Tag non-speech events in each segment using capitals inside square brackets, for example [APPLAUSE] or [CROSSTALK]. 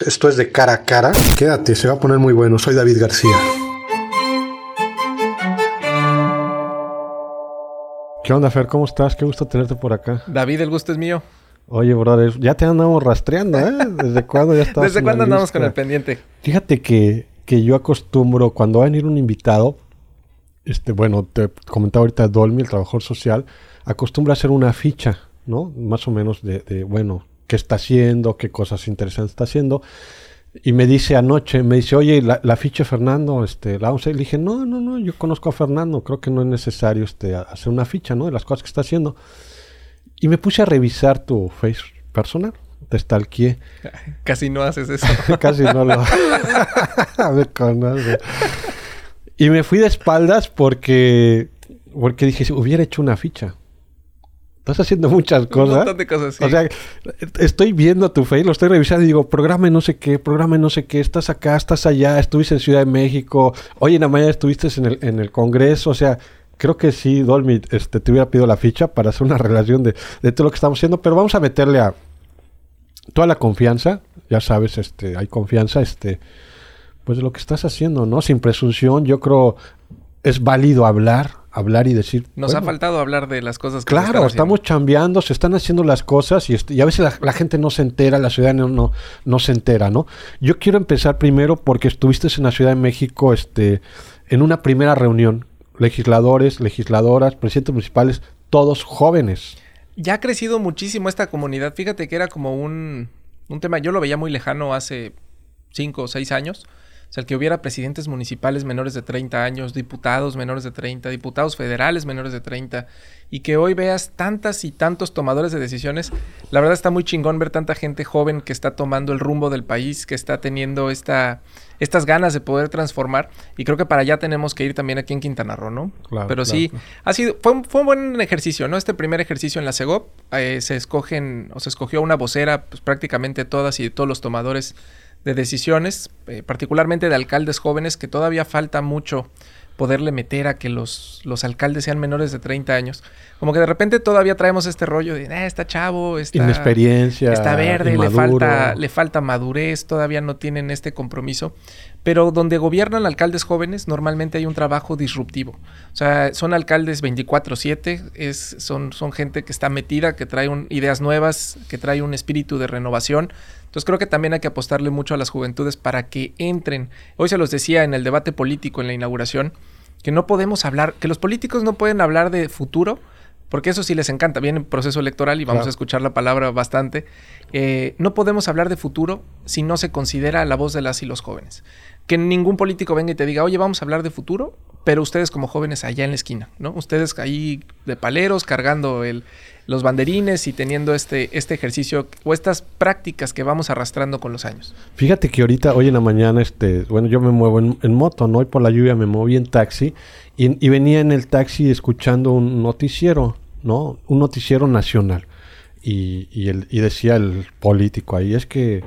Esto es de cara a cara. Quédate, se va a poner muy bueno. Soy David García. ¿Qué onda, Fer? ¿Cómo estás? Qué gusto tenerte por acá. David, el gusto es mío. Oye, brother, ya te andamos rastreando, ¿eh? ¿Desde cuándo ya estás? ¿Desde cuándo andamos con el pendiente? Fíjate que, que yo acostumbro, cuando va a venir un invitado, este, bueno, te comentaba ahorita Dolmy, el trabajador social, acostumbra a hacer una ficha, ¿no? Más o menos de, de, bueno, qué está haciendo, qué cosas interesantes está haciendo. Y me dice anoche, me dice, oye, la, la ficha Fernando, este, la vamos a Le dije, no, no, no, yo conozco a Fernando, creo que no es necesario este, hacer una ficha, ¿no? De las cosas que está haciendo. Y me puse a revisar tu face personal. Te stalkeé. [LAUGHS] Casi no haces eso. [LAUGHS] Casi no lo [LAUGHS] me conoce. Y me fui de espaldas porque, porque dije, si hubiera hecho una ficha. Estás haciendo muchas cosas. Un montón de cosas, sí. O sea, estoy viendo tu face, lo estoy revisando y digo, programa no sé qué, programa no sé qué, estás acá, estás allá, estuviste en Ciudad de México, hoy en la mañana estuviste en el, en el Congreso, o sea, creo que sí, Dolmy, este, te hubiera pedido la ficha para hacer una [LAUGHS] relación de, de todo lo que estamos haciendo, pero vamos a meterle a toda la confianza, ya sabes, este, hay confianza, este, pues de lo que estás haciendo, ¿no? Sin presunción, yo creo es válido hablar, hablar y decir. Nos bueno, ha faltado hablar de las cosas que Claro, estamos chambeando, se están haciendo las cosas y, y a veces la, la, gente no se entera, la ciudad no, no, no, se entera, ¿no? Yo quiero empezar primero porque estuviste en la Ciudad de México este, en una primera reunión, legisladores, legisladoras, presidentes municipales, todos jóvenes. Ya ha crecido muchísimo esta comunidad. Fíjate que era como un, un tema, yo lo veía muy lejano hace cinco o seis años. O sea, el que hubiera presidentes municipales menores de 30 años, diputados menores de 30, diputados federales menores de 30, y que hoy veas tantas y tantos tomadores de decisiones, la verdad está muy chingón ver tanta gente joven que está tomando el rumbo del país, que está teniendo esta, estas ganas de poder transformar, y creo que para allá tenemos que ir también aquí en Quintana Roo, ¿no? Claro, Pero claro, sí, ha sido, fue, un- fue un buen ejercicio, ¿no? Este primer ejercicio en la CEGOP, eh, se escogen, o se escogió una vocera, pues prácticamente todas y de todos los tomadores de decisiones, eh, particularmente de alcaldes jóvenes, que todavía falta mucho poderle meter a que los, los alcaldes sean menores de 30 años. Como que de repente todavía traemos este rollo de, "Ah, está chavo, está, Inexperiencia. está verde, le falta, le falta madurez, todavía no tienen este compromiso. Pero donde gobiernan alcaldes jóvenes, normalmente hay un trabajo disruptivo. O sea, son alcaldes 24-7, es, son, son gente que está metida, que trae un- ideas nuevas, que trae un espíritu de renovación. Entonces creo que también hay que apostarle mucho a las juventudes para que entren. Hoy se los decía en el debate político, en la inauguración, que no podemos hablar, que los políticos no pueden hablar de futuro, porque eso sí les encanta. Viene el proceso electoral y vamos Claro. a escuchar la palabra bastante. Eh, no podemos hablar de futuro si no se considera la voz de las y los jóvenes. Que ningún político venga y te diga, oye, vamos a hablar de futuro, pero ustedes como jóvenes allá en la esquina, ¿no? Ustedes ahí de paleros cargando los banderines y teniendo este, este ejercicio o estas prácticas que vamos arrastrando con los años. Fíjate que ahorita, hoy en la mañana, este, bueno, yo me muevo en, moto, ¿no? Hoy por la lluvia me moví en taxi y, venía en el taxi escuchando un noticiero, ¿no? Un noticiero nacional. Y, y, y decía el político ahí, es que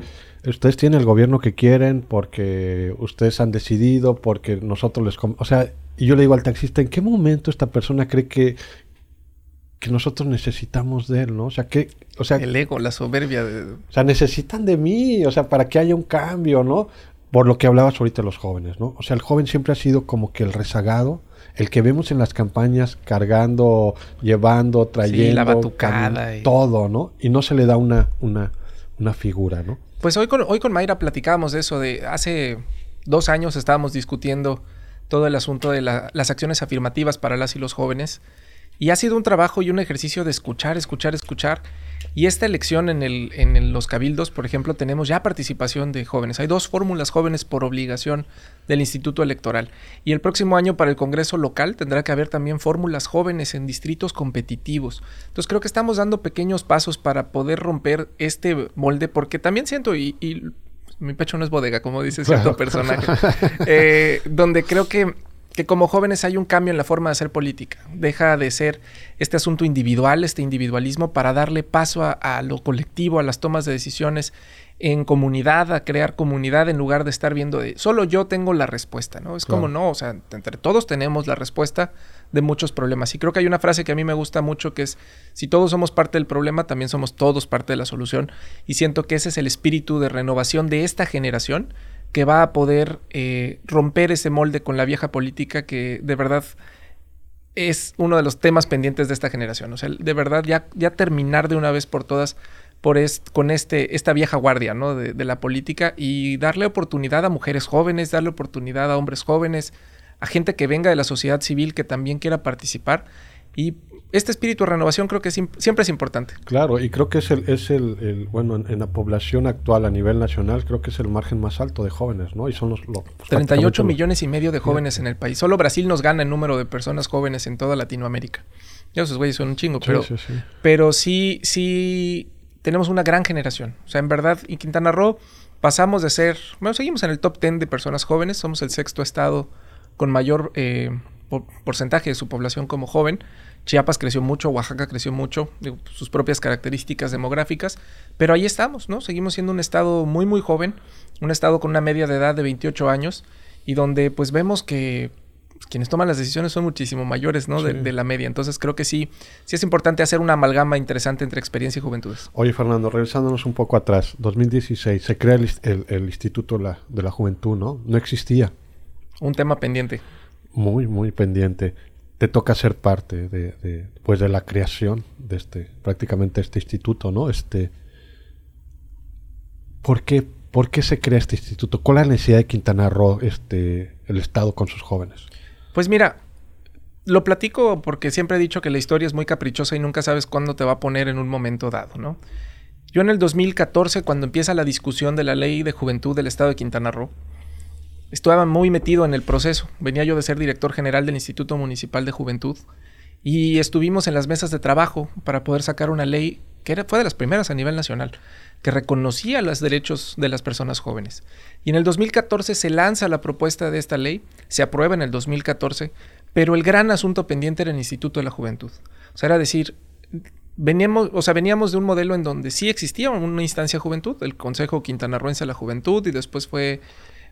ustedes tienen el gobierno que quieren porque ustedes han decidido, porque nosotros les... com-". O sea, y yo le digo al taxista, ¿en qué momento esta persona cree que, que nosotros necesitamos de él, ¿no? O sea, que... O sea, El ego, la soberbia de... o sea, necesitan de mí, o sea, para que haya un cambio, ¿no? Por lo que hablabas ahorita de los jóvenes, ¿no? O sea, el joven siempre ha sido como que el rezagado, el que vemos en las campañas cargando, llevando, trayendo, la batucada y- todo, ¿no? Y no se le da una, una, una figura, ¿no? Pues hoy con, hoy con Mayra platicábamos de eso, de hace dos años estábamos discutiendo todo el asunto de la- las acciones afirmativas para las y los jóvenes. Y ha sido un trabajo y un ejercicio de escuchar, escuchar, escuchar. Y esta elección en, los cabildos, por ejemplo, tenemos ya participación de jóvenes. Hay dos fórmulas jóvenes por obligación del Instituto Electoral. Y el próximo año para el Congreso local tendrá que haber también fórmulas jóvenes en distritos competitivos. Entonces creo que estamos dando pequeños pasos para poder romper este molde, porque también siento, mi pecho no es bodega, como dice [LAUGHS] cierto Claro. personaje, eh, donde creo que que como jóvenes hay un cambio en la forma de hacer política. Deja de ser este asunto individual, este individualismo, para darle paso a, a lo colectivo, a las tomas de decisiones en comunidad, a crear comunidad en lugar de estar viendo de solo yo tengo la respuesta, ¿no? Es como no, o sea, entre todos tenemos la respuesta de muchos problemas. Y creo que hay una frase que a mí me gusta mucho que es, si todos somos parte del problema, también somos todos parte de la solución. Y siento que ese es el espíritu de renovación de esta generación que va a poder eh, romper ese molde con la vieja política que de verdad es uno de los temas pendientes de esta generación. O sea, de verdad ya, ya terminar de una vez por todas por con este, esta vieja guardia ¿no? de, de, la política y darle oportunidad a mujeres jóvenes, darle oportunidad a hombres jóvenes, a gente que venga de la sociedad civil que también quiera participar. Y este espíritu de renovación creo que siempre es importante. Claro, y creo que es el, es el, bueno, en, la población actual a nivel nacional, creo que es el margen más alto de jóvenes, ¿no? Y son los... 38 millones y medio de jóvenes en el país. Solo Brasil nos gana el número de personas jóvenes en toda Latinoamérica. Ya esos güeyes son un chingo, pero, sí, sí. pero sí, sí tenemos una gran generación. O sea, en verdad, en Quintana Roo pasamos de ser, bueno, seguimos en el top 10 de personas jóvenes, somos el sexto estado con mayor eh, porcentaje de su población como joven. Chiapas creció mucho, Oaxaca creció mucho, sus propias características demográficas, pero ahí estamos, ¿no? Seguimos siendo un estado muy, muy joven, un estado con una media de edad de 28 años y donde pues vemos que quienes toman las decisiones son muchísimo mayores, ¿no? De, la media. Entonces creo que sí, sí es importante hacer una amalgama interesante entre experiencia y juventudes. Oye, Fernando, regresándonos un poco atrás, 2016, se crea el, Instituto de la Juventud, ¿no? No existía. Un tema pendiente. Muy, muy pendiente. Te toca ser parte de, pues de la creación de este, prácticamente este instituto, ¿no? Este, ¿por qué, ¿Por qué se crea este instituto? ¿Cuál es la necesidad de Quintana Roo, este, el Estado con sus jóvenes? Pues mira, lo platico porque siempre he dicho que la historia es muy caprichosa y nunca sabes cuándo te va a poner en un momento dado, ¿no? Yo en el 2014, cuando empieza la discusión de la ley de juventud del Estado de Quintana Roo, estaba muy metido en el proceso. Venía yo de ser director general del Instituto Municipal de Juventud y estuvimos en las mesas de trabajo para poder sacar una ley que era, fue de las primeras a nivel nacional, que reconocía los derechos de las personas jóvenes. Y en el 2014 se lanza la propuesta de esta ley, se aprueba en el 2014, pero el gran asunto pendiente era el Instituto de la Juventud. O sea, era decir, veníamos, o sea, veníamos de un modelo en donde sí existía una instancia de juventud, el Consejo Quintanarroense de la Juventud, y después fue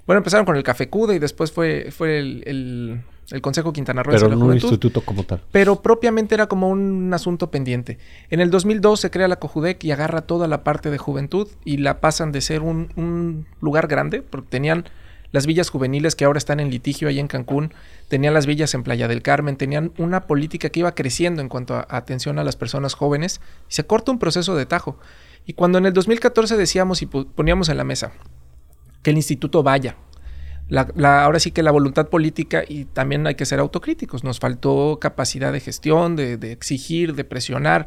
bueno, empezaron con el Café Cuda y después fue, fue el, Consejo Quintana Roo Pero no un instituto como tal. Pero propiamente era como un asunto pendiente. En el 2002 se crea la Cojudec y agarra toda la parte de juventud y la pasan de ser un, lugar grande, porque tenían las villas juveniles que ahora están en litigio ahí en Cancún, tenían las villas en Playa del Carmen, tenían una política que iba creciendo en cuanto a atención a las personas jóvenes y se corta un proceso de tajo. Y cuando en el 2014 decíamos y poníamos en la mesa, que el instituto vaya. ahora sí que la voluntad política y también hay que ser autocríticos. Nos faltó capacidad de gestión, de, exigir, de presionar,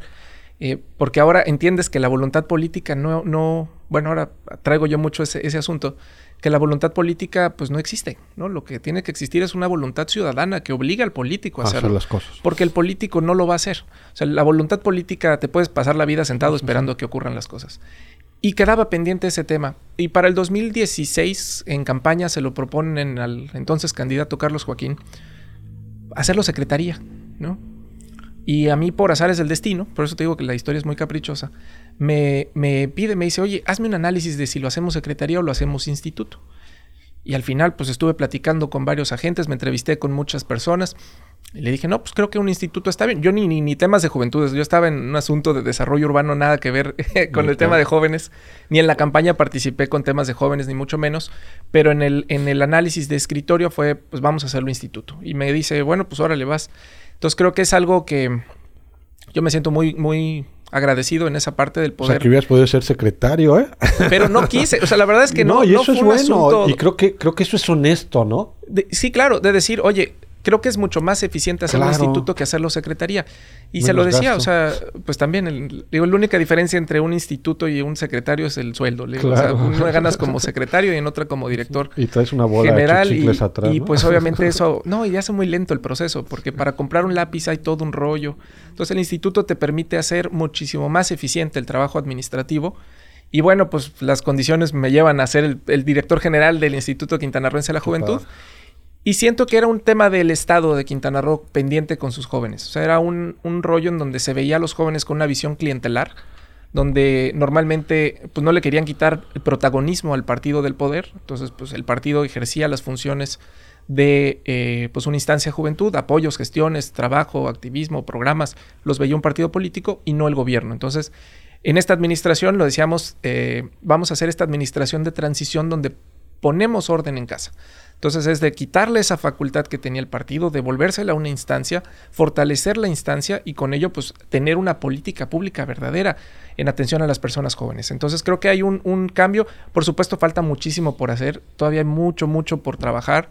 eh, porque ahora entiendes que la voluntad política no, no, bueno, ahora traigo yo mucho ese, asunto, que la voluntad política pues no existe, ¿no? Lo que tiene que existir es una voluntad ciudadana que obliga al político a, hacer las cosas. Porque el político no lo va a hacer. O sea, la voluntad política te puedes pasar la vida sentado esperando a que ocurran las cosas. Y quedaba pendiente ese tema. Y para el 2016, en campaña, se lo proponen al entonces candidato Carlos Joaquín hacerlo secretaría, ¿no? Y a mí, por azares del destino, por eso te digo que la historia es muy caprichosa, me, me pide, me dice, oye, hazme un análisis de si lo hacemos secretaría o lo hacemos instituto. Y al final, pues estuve platicando con varios agentes, me entrevisté con muchas personas. Y le dije, no, pues creo que un instituto está bien. Yo ni, ni, temas de juventudes, yo estaba en un asunto de desarrollo urbano, nada que ver [LAUGHS] con el tema de jóvenes. Ni en la campaña participé con temas de jóvenes, ni mucho menos. Pero en el, en el análisis de escritorio fue, pues vamos a hacerlo instituto. Y me dice, bueno, pues órale vas. Entonces creo que es algo que yo me siento muy, muy agradecido en esa parte del poder. O sea, que hubieras podido ser secretario, ¿eh? Pero no quise, o sea, la verdad es que [LAUGHS] no. No, y eso es bueno. Y creo que, creo que eso es honesto, ¿no? sí, claro, de decir, oye, creo que es mucho más eficiente hacerlo instituto que hacerlo secretaría. Y se lo decía, o sea, pues también, digo, la única diferencia entre un instituto y un secretario es el sueldo. O sea, uno ganas como [LAUGHS] secretario y en otra como director. Y traes una bola general y, atrás. Y pues obviamente [LAUGHS] eso, no, y hace muy lento el proceso, porque para comprar un lápiz hay todo un rollo. Entonces el instituto te permite hacer muchísimo más eficiente el trabajo administrativo. Y bueno, pues las condiciones me llevan a ser el, director general del Instituto Quintanarroense de la Juventud. Y siento que era un tema del Estado de Quintana Roo pendiente con sus jóvenes. O sea, era un, rollo en donde se veía a los jóvenes con una visión clientelar, donde normalmente pues no le querían quitar el protagonismo al partido del poder, entonces pues el partido ejercía las funciones de eh, pues una instancia de juventud, apoyos, gestiones, trabajo, activismo, programas, los veía un partido político y no el gobierno. Entonces, en esta administración, lo decíamos, eh, vamos a hacer esta administración de transición donde ponemos orden en casa. Entonces es de quitarle esa facultad que tenía el partido, devolvérsela a una instancia, fortalecer la instancia y con ello pues tener una política pública verdadera en atención a las personas jóvenes. Entonces creo que hay un, un cambio, por supuesto falta muchísimo por hacer, todavía hay mucho, mucho por trabajar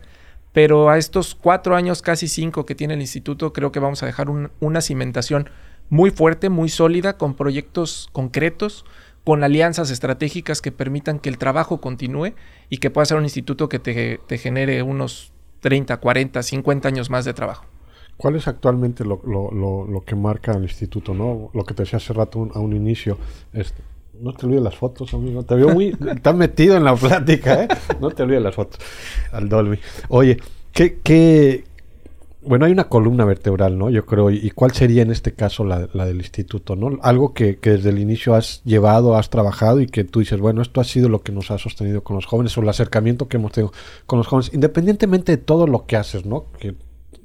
pero a estos cuatro años, casi cinco que tiene el instituto, creo que vamos a dejar una cimentación muy fuerte, muy sólida, con proyectos concretos, con alianzas estratégicas que permitan que el trabajo continúe y que pueda ser un instituto que te, genere unos 30, 40, 50 años más de trabajo. ¿Cuál es actualmente lo, que marca el instituto? ¿no? Lo que te decía hace rato a un inicio. Este, no te olvides las fotos, amigo. Te veo muy... [LAUGHS] Estás metido en la plática, ¿eh? No te olvides las fotos. Al Dolby. Oye, ¿qué, qué... Bueno, hay una columna vertebral, ¿no? Yo creo. ¿Y cuál sería en este caso la, del instituto, ¿no? Algo que, que, desde el inicio has llevado, has trabajado y que tú dices, bueno, esto ha sido lo que nos ha sostenido con los jóvenes o el acercamiento que hemos tenido con los jóvenes, independientemente de todo lo que haces, ¿no? Que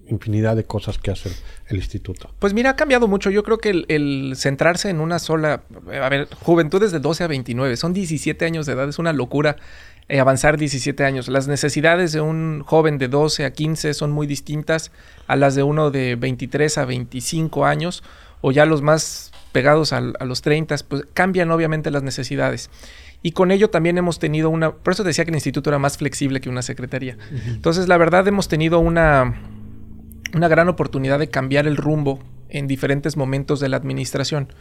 infinidad de cosas que hace el instituto. Pues mira, ha cambiado mucho. Yo creo que el, centrarse en una sola, a ver, juventudes de 12 a 29, son 17 años de edad, es una locura eh, avanzar 17 años. Las necesidades de un joven de 12 a 15 son muy distintas a las de uno de 23 a 25 años o ya los más pegados a, los 30, pues cambian obviamente las necesidades. Y con ello también hemos tenido una, por eso decía que el instituto era más flexible que una secretaría. Entonces, la verdad, hemos tenido una, una gran oportunidad de cambiar el rumbo en diferentes momentos de la administración.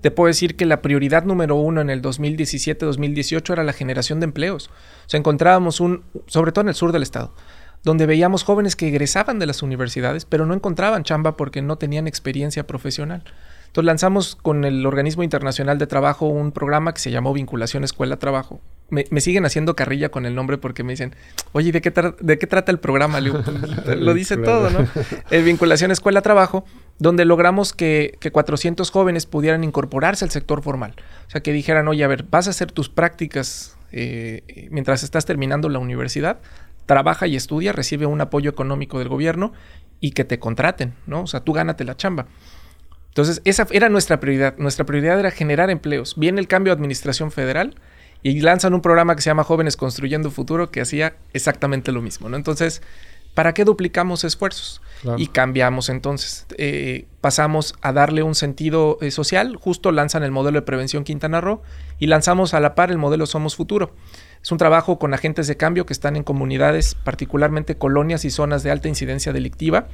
Te puedo decir que la prioridad número uno en el 2017-2018 era la generación de empleos. O sea, encontrábamos un, sobre todo en el sur del estado, donde veíamos jóvenes que egresaban de las universidades, pero no encontraban chamba porque no tenían experiencia profesional. Entonces lanzamos con el Organismo Internacional de Trabajo un programa que se llamó Vinculación Escuela-Trabajo. Me, siguen haciendo carrilla con el nombre porque me dicen, oye, ¿de qué, de qué trata el programa? [LAUGHS] lo dice todo, ¿no? [LAUGHS] El Vinculación Escuela-Trabajo, donde logramos que, que 400 jóvenes pudieran incorporarse al sector formal. O sea, que dijeran, oye, a ver, vas a hacer tus prácticas eh, mientras estás terminando la universidad, trabaja y estudia, recibe un apoyo económico del gobierno y que te contraten, ¿no? O sea, tú gánate la chamba. Entonces, esa era nuestra prioridad. Nuestra prioridad era generar empleos. Viene el cambio de administración federal y lanzan un programa que se llama Jóvenes Construyendo Futuro que hacía exactamente lo mismo, ¿no? Entonces, ¿para qué duplicamos esfuerzos? Y cambiamos entonces. Eh, pasamos a darle un sentido eh, social. Justo lanzan el modelo de prevención Quintana Roo y lanzamos a la par el modelo Somos Futuro. Es un trabajo con agentes de cambio que están en comunidades, particularmente colonias y zonas de alta incidencia delictiva,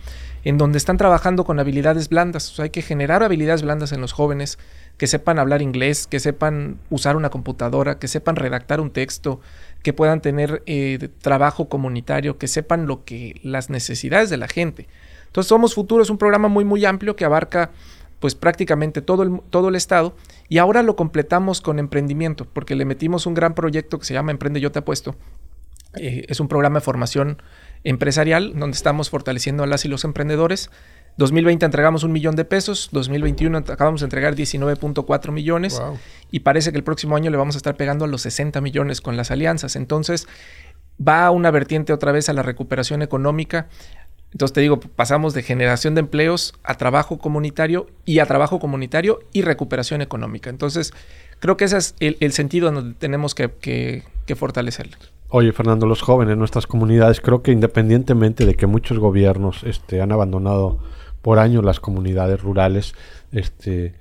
en donde están trabajando con habilidades blandas. O hay que generar habilidades blandas en los jóvenes, que sepan hablar inglés, que sepan usar una computadora, que sepan redactar un texto, que puedan tener eh, trabajo comunitario, que sepan lo que las necesidades de la gente. Entonces, Somos Futuro es un programa muy, muy amplio que abarca pues prácticamente todo el, todo el estado y ahora lo completamos con emprendimiento porque le metimos un gran proyecto que se llama Emprende Yo Te Apuesto. Eh, es un programa de formación empresarial donde estamos fortaleciendo a las y los emprendedores. 2020 entregamos un millón de pesos, 2021 acabamos de entregar 19.4 millones y parece que el próximo año le vamos a estar pegando a los 60 millones con las alianzas. Entonces va una vertiente otra vez a la recuperación económica, entonces te digo, pasamos de generación de empleos a trabajo comunitario y a trabajo comunitario y recuperación económica. Entonces, creo que ese es el, sentido donde tenemos que, que, fortalecerlo. Oye, Fernando, los jóvenes, nuestras comunidades, creo que independientemente de que muchos gobiernos este, han abandonado por años las comunidades rurales este,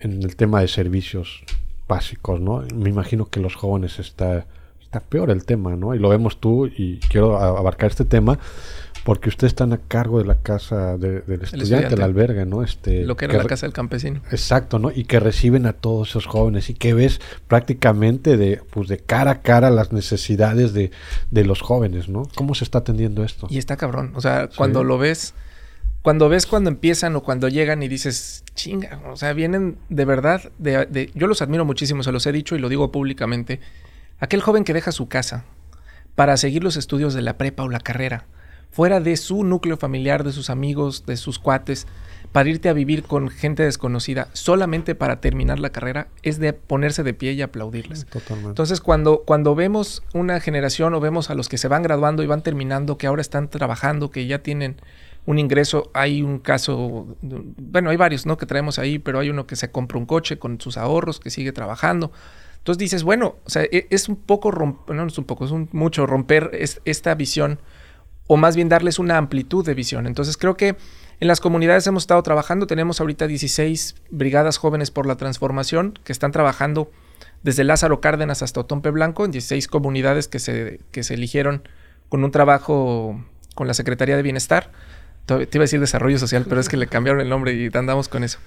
en el tema de servicios básicos, ¿no? Me imagino que los jóvenes está, está peor el tema, ¿no? Y lo vemos tú y quiero abarcar este tema porque ustedes están a cargo de la casa del estudiante, la alberga, ¿no? Este, Lo que era la casa del campesino. Exacto, ¿no? Y que reciben a todos esos jóvenes y que ves prácticamente de, pues de cara a cara las necesidades de, los jóvenes, ¿no? ¿Cómo se está atendiendo esto? Y está cabrón. O sea, cuando lo ves, cuando ves cuando empiezan o cuando llegan y dices, chinga, o sea, vienen de verdad, de, de, yo los admiro muchísimo, se los he dicho y lo digo públicamente. Aquel joven que deja su casa para seguir los estudios de la prepa o la carrera fuera de su núcleo familiar, de sus amigos, de sus cuates, para irte a vivir con gente desconocida solamente para terminar la carrera es de ponerse de pie y aplaudirles. Totalmente. Entonces, cuando, cuando vemos una generación o vemos a los que se van graduando y van terminando, que ahora están trabajando, que ya tienen un ingreso, hay un caso, bueno, hay varios, ¿no? Que traemos ahí, pero hay uno que se compra un coche con sus ahorros, que sigue trabajando. Entonces dices, bueno, o sea, e, es un poco romper, no, es un poco, es un mucho romper esta visión o más bien darles una amplitud de visión. Entonces creo que en las comunidades hemos estado trabajando, tenemos ahorita 16 brigadas jóvenes por la transformación que están trabajando desde Lázaro Cárdenas hasta Otompe Blanco, en 16 comunidades que se, que se eligieron con un trabajo con la Secretaría de Bienestar. Te iba a decir Desarrollo Social, pero es que le [LAUGHS] cambiaron el nombre y andamos con eso.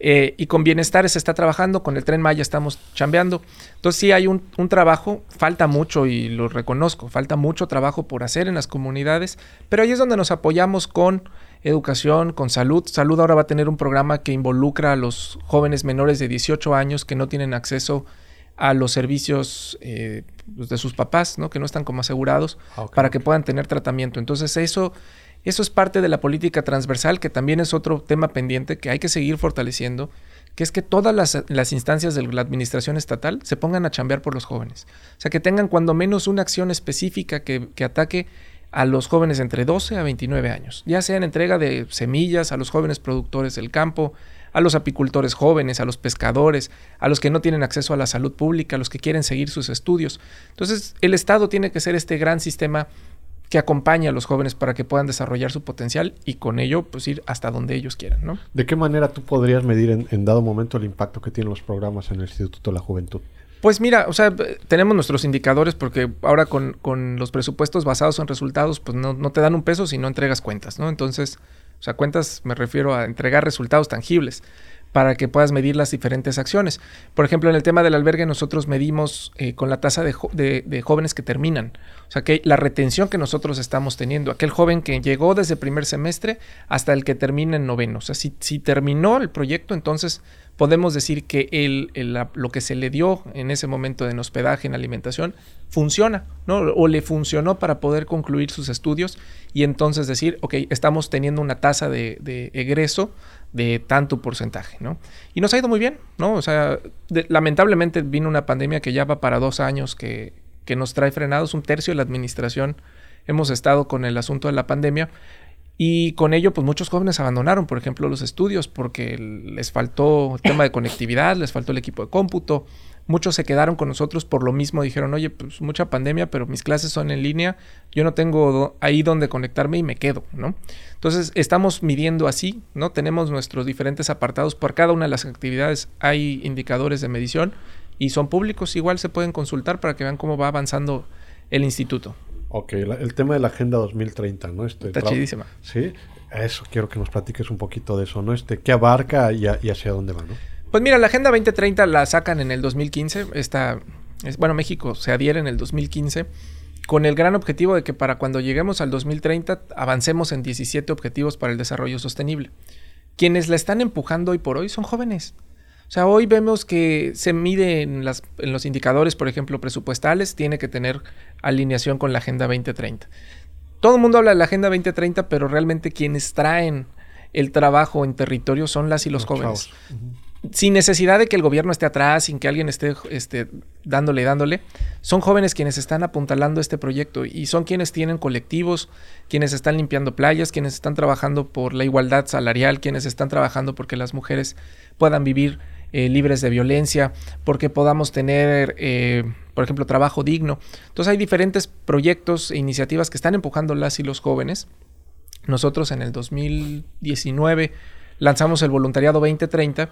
Eh, y con bienestar se está trabajando, con el tren Maya estamos chambeando. Entonces sí hay un, un, trabajo, falta mucho y lo reconozco, falta mucho trabajo por hacer en las comunidades, pero ahí es donde nos apoyamos con educación, con salud. Salud ahora va a tener un programa que involucra a los jóvenes menores de 18 años que no tienen acceso a los servicios eh, pues, de sus papás, ¿no? que no están como asegurados, ah, para que puedan tener tratamiento. Entonces eso, eso es parte de la política transversal, que también es otro tema pendiente que hay que seguir fortaleciendo, que es que todas las, instancias de la administración estatal se pongan a chambear por los jóvenes. O sea, que tengan cuando menos una acción específica que, que ataque a los jóvenes entre 12 a 29 años, ya sea en entrega de semillas a los jóvenes productores del campo, a los apicultores jóvenes, a los pescadores, a los que no tienen acceso a la salud pública, a los que quieren seguir sus estudios. Entonces, el Estado tiene que ser este gran sistema que acompañe a los jóvenes para que puedan desarrollar su potencial y con ello pues ir hasta donde ellos quieran, ¿no? ¿De qué manera tú podrías medir en, en dado momento el impacto que tienen los programas en el Instituto de la Juventud? Pues mira, o sea, tenemos nuestros indicadores porque ahora con, los presupuestos basados en resultados, pues no, no, te dan un peso si no entregas cuentas, ¿no? Entonces, o sea, cuentas me refiero a entregar resultados tangibles para que puedas medir las diferentes acciones. Por ejemplo, en el tema del albergue nosotros medimos eh, con la tasa de, jóvenes que terminan. O sea, que la retención que nosotros estamos teniendo, aquel joven que llegó desde el primer semestre hasta el que termina en noveno. O sea, si, si terminó el proyecto, entonces podemos decir que el, lo que se le dio en ese momento en hospedaje, en alimentación, funciona, ¿no? O le funcionó para poder concluir sus estudios y entonces decir, ok, estamos teniendo una tasa de, egreso de tanto porcentaje, ¿no? Y nos ha ido muy bien, ¿no? O sea, lamentablemente vino una pandemia que ya va para dos años que, que nos trae frenados, un tercio de la administración hemos estado con el asunto de la pandemia, y con ello, pues muchos jóvenes abandonaron, por ejemplo, los estudios porque les faltó el tema de conectividad, les faltó el equipo de cómputo. Muchos se quedaron con nosotros por lo mismo, dijeron, oye, pues mucha pandemia, pero mis clases son en línea, yo no tengo ahí donde conectarme y me quedo, ¿no? Entonces, estamos midiendo así, ¿no? Tenemos nuestros diferentes apartados, por cada una de las actividades hay indicadores de medición y son públicos, igual se pueden consultar para que vean cómo va avanzando el instituto. Ok, el tema de la Agenda 2030, ¿no? Este, Está chidísima. Sí, eso quiero que nos platiques un poquito de eso, ¿no? Este, ¿Qué abarca y, hacia dónde va, no? Pues mira, la Agenda 2030 la sacan en el 2015. Esta, es, bueno, México se adhiere en el 2015 con el gran objetivo de que para cuando lleguemos al 2030 avancemos en 17 objetivos para el desarrollo sostenible. Quienes la están empujando hoy por hoy son jóvenes. O sea, hoy vemos que se mide en, las, en los indicadores, por ejemplo, presupuestales, tiene que tener alineación con la Agenda 2030. Todo el mundo habla de la Agenda 2030, pero realmente quienes traen el trabajo en territorio son las y los, jóvenes. Sin necesidad de que el gobierno esté atrás, sin que alguien esté, esté dándole, dándole, son jóvenes quienes están apuntalando este proyecto y son quienes tienen colectivos, quienes están limpiando playas, quienes están trabajando por la igualdad salarial, quienes están trabajando porque las mujeres puedan vivir eh, libres de violencia, porque podamos tener, eh, por ejemplo, trabajo digno. Entonces hay diferentes proyectos e iniciativas que están empujando las y los jóvenes. Nosotros en el 2019 lanzamos el voluntariado 2030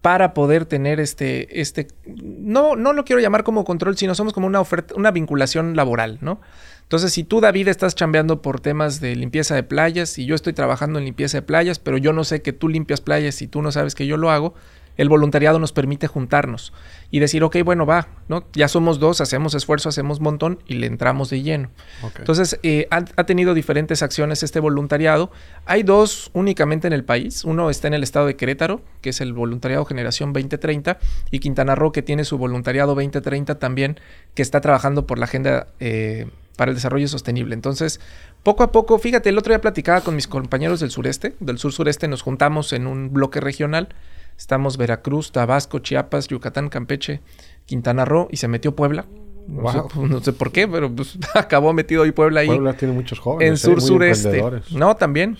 para poder tener este, este, no, no lo quiero llamar como control, sino somos como una oferta, una vinculación laboral, ¿no? Entonces, si tú, David, estás chambeando por temas de limpieza de playas y yo estoy trabajando en limpieza de playas, pero yo no sé que tú limpias playas y tú no sabes que yo lo hago, el voluntariado nos permite juntarnos y decir, ok, bueno, va, ¿no? Ya somos dos, hacemos esfuerzo, hacemos montón y le entramos de lleno. Entonces, eh, ha, tenido diferentes acciones este voluntariado. Hay dos únicamente en el país. Uno está en el estado de Querétaro, que es el voluntariado Generación 2030, y Quintana Roo, que tiene su voluntariado 2030 también, que está trabajando por la agenda. Eh, para el desarrollo sostenible. Entonces, poco a poco, fíjate, el otro día platicaba con mis compañeros del sureste, del sur-sureste, nos juntamos en un bloque regional. Estamos Veracruz, Tabasco, Chiapas, Yucatán, Campeche, Quintana Roo y se metió Puebla. No, sé, por qué, pero pues, [LAUGHS] acabó metido hoy Puebla ahí. Puebla tiene muchos jóvenes. En ¿eh? sur-sureste. No, también.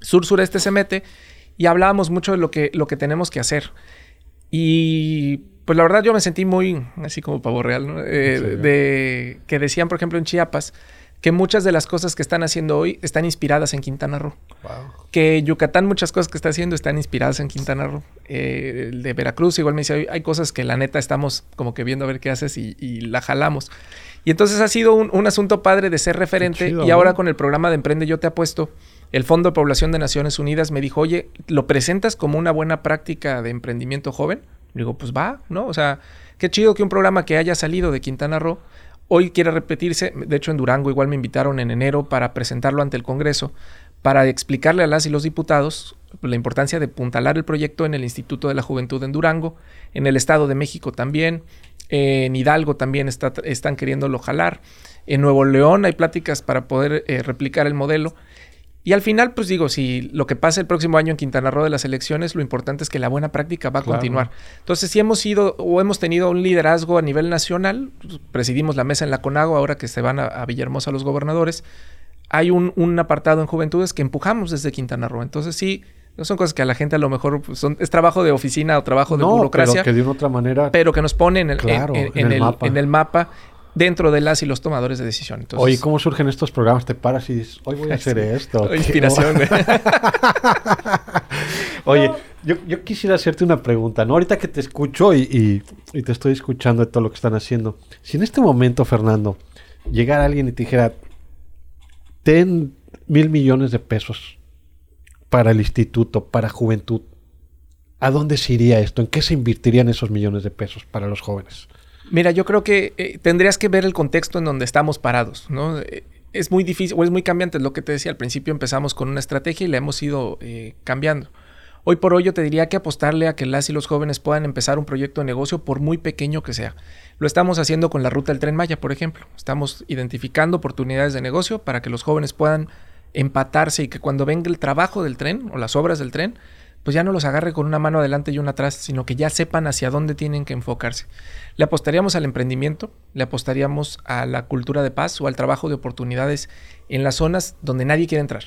Sur-sureste se mete y hablábamos mucho de lo que, lo que tenemos que hacer. Y pues la verdad yo me sentí muy, así como pavo real, ¿no? Eh, de que decían, por ejemplo, en Chiapas, que muchas de las cosas que están haciendo hoy están inspiradas en Quintana Roo. Que Yucatán, muchas cosas que está haciendo están inspiradas en Quintana Roo. Eh, el de Veracruz igual me decía, hay cosas que la neta estamos como que viendo a ver qué haces y, la jalamos. Y entonces ha sido un, asunto padre de ser referente y ahora con el programa de Emprende Yo Te Apuesto, el Fondo de Población de Naciones Unidas me dijo, oye, ¿lo presentas como una buena práctica de emprendimiento joven? Digo, pues va, ¿no? O sea, qué chido que un programa que haya salido de Quintana Roo hoy quiere repetirse. De hecho, en Durango igual me invitaron en enero para presentarlo ante el Congreso, para explicarle a las y los diputados la importancia de puntalar el proyecto en el Instituto de la Juventud en Durango, en el Estado de México también, en Hidalgo también está, están queriéndolo jalar, en Nuevo León hay pláticas para poder eh, replicar el modelo. Y al final, pues digo, si lo que pasa el próximo año en Quintana Roo de las elecciones, lo importante es que la buena práctica va a continuar. Entonces, si hemos sido o hemos tenido un liderazgo a nivel nacional, pues, presidimos la mesa en la CONAGO, ahora que se van a, Villahermosa los gobernadores, hay un, apartado en juventudes que empujamos desde Quintana Roo. Entonces, sí, no son cosas que a la gente a lo mejor pues, son, es trabajo de oficina o trabajo de burocracia. Pero que de una otra manera. Pero que nos pone en el, en el mapa dentro de las y los tomadores de decisión. Entonces, Oye, ¿cómo surgen estos programas? Te paras y dices, hoy voy a hacer [LAUGHS] esto. Inspiración. [LAUGHS] [LAUGHS] Oye, yo, quisiera hacerte una pregunta, ¿no? Ahorita que te escucho y, te estoy escuchando de todo lo que están haciendo. Si en este momento, Fernando, llegara alguien y te dijera, ten mil millones de pesos para el instituto, para juventud, ¿a dónde se iría esto? ¿En qué se invertirían esos millones de pesos para los jóvenes? Mira, yo creo que eh, tendrías que ver el contexto en donde estamos parados, ¿no? Eh, es muy difícil, o es muy cambiante, es lo que te decía, al principio empezamos con una estrategia y la hemos ido eh, cambiando. Hoy por hoy yo te diría que apostarle a que las y los jóvenes puedan empezar un proyecto de negocio por muy pequeño que sea. Lo estamos haciendo con la ruta del tren Maya, por ejemplo. Estamos identificando oportunidades de negocio para que los jóvenes puedan empatarse y que cuando venga el trabajo del tren o las obras del tren, pues ya no los agarre con una mano adelante y una atrás, sino que ya sepan hacia dónde tienen que enfocarse. Le apostaríamos al emprendimiento, le apostaríamos a la cultura de paz o al trabajo de oportunidades en las zonas donde nadie quiere entrar.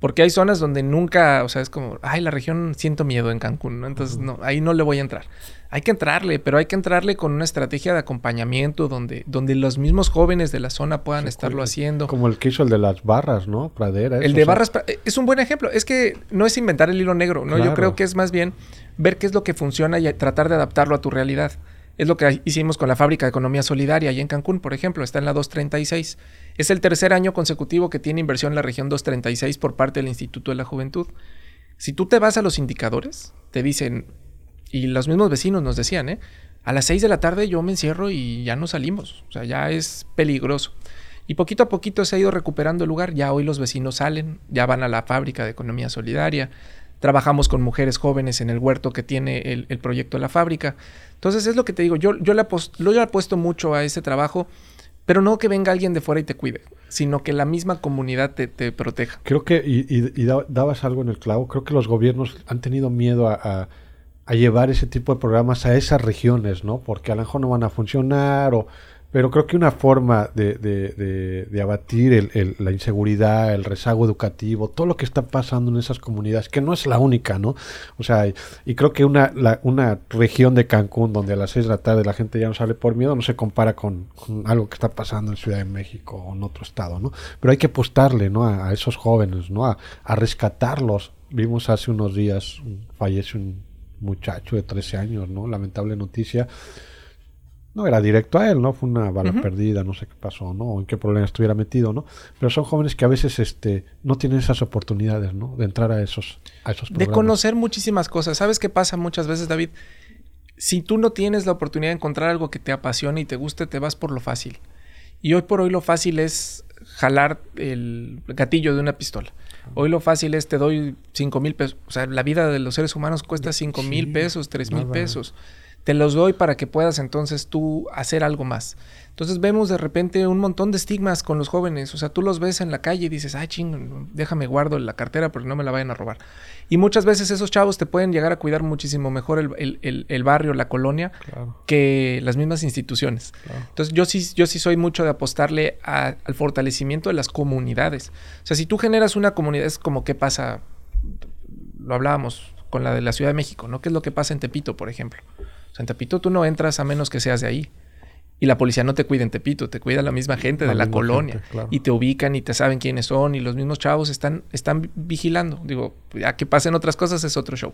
Porque hay zonas donde nunca, o sea, es como, ay, la región siento miedo en Cancún, ¿no? Entonces, no, ahí no le voy a entrar. Hay que entrarle, pero hay que entrarle con una estrategia de acompañamiento donde, donde los mismos jóvenes de la zona puedan estarlo haciendo. Como el que hizo el de las barras, ¿no? Pradera. El de barras eh, es un buen ejemplo. Es que no es inventar el hilo negro, ¿no? Yo creo que es más bien ver qué es lo que funciona y tratar de adaptarlo a tu realidad. Es lo que hicimos con la fábrica de economía solidaria y en Cancún, por ejemplo, está en la 236. Es el tercer año consecutivo que tiene inversión en la región 236 por parte del Instituto de la Juventud. Si tú te vas a los indicadores, te dicen, y los mismos vecinos nos decían, ¿eh? a las 6 de la tarde yo me encierro y ya no salimos, o sea, ya es peligroso. Y poquito a poquito se ha ido recuperando el lugar, ya hoy los vecinos salen, ya van a la fábrica de economía solidaria, Trabajamos con mujeres jóvenes en el huerto que tiene el, proyecto de la fábrica. Entonces es lo que te digo, yo, yo, le yo apuesto mucho a ese trabajo, pero no que venga alguien de fuera y te cuide, sino que la misma comunidad te, proteja. Creo que, y, dabas algo en el clavo, creo que los gobiernos han tenido miedo a, a, llevar ese tipo de programas a esas regiones, ¿no? Porque a lo mejor no van a funcionar o pero creo que una forma de, de, de, abatir el, la inseguridad, el rezago educativo, todo lo que está pasando en esas comunidades, que no es la única, ¿no? O sea, y, creo que una, una región de Cancún donde a las 6 de la tarde la gente ya no sale por miedo, no se compara con, algo que está pasando en Ciudad de México o en otro estado, ¿no? Pero hay que apostarle, ¿no? A, esos jóvenes, ¿no? A, a rescatarlos. Vimos hace unos días, fallece un muchacho de 13 años, ¿no? Lamentable noticia no era directo a él, ¿no? Fue una bala perdida, no sé qué pasó, ¿no? O en qué problema estuviera metido, ¿no? Pero son jóvenes que a veces este, no tienen esas oportunidades, ¿no? De entrar a esos, a esos programas. De conocer muchísimas cosas. ¿Sabes qué pasa muchas veces, David? Si tú no tienes la oportunidad de encontrar algo que te apasione y te guste, te vas por lo fácil. Y hoy por hoy lo fácil es jalar el gatillo de una pistola. Hoy lo fácil es te doy cinco mil pesos. O sea, la vida de los seres humanos cuesta cinco mil pesos, tres mil pesos te los doy para que puedas entonces tú hacer algo más. Entonces vemos de repente un montón de estigmas con los jóvenes. O sea, tú los ves en la calle y dices, ay, ching, déjame guardo la cartera porque no me la vayan a robar. Y muchas veces esos chavos te pueden llegar a cuidar muchísimo mejor el, barrio, la colonia, que las mismas instituciones. Entonces yo sí, yo sí soy mucho de apostarle al fortalecimiento de las comunidades. O sea, si tú generas una comunidad, es como qué pasa, lo hablábamos con la de la Ciudad de México, ¿no? ¿Qué es lo que pasa en Tepito, por ejemplo? En Tepito tú no entras a menos que seas de ahí. Y la policía no te cuida en Tepito, te cuida la misma gente de la colonia. Y te ubican y te saben quiénes son y los mismos chavos están, están vigilando. Digo, ya que pasen otras cosas es otro show.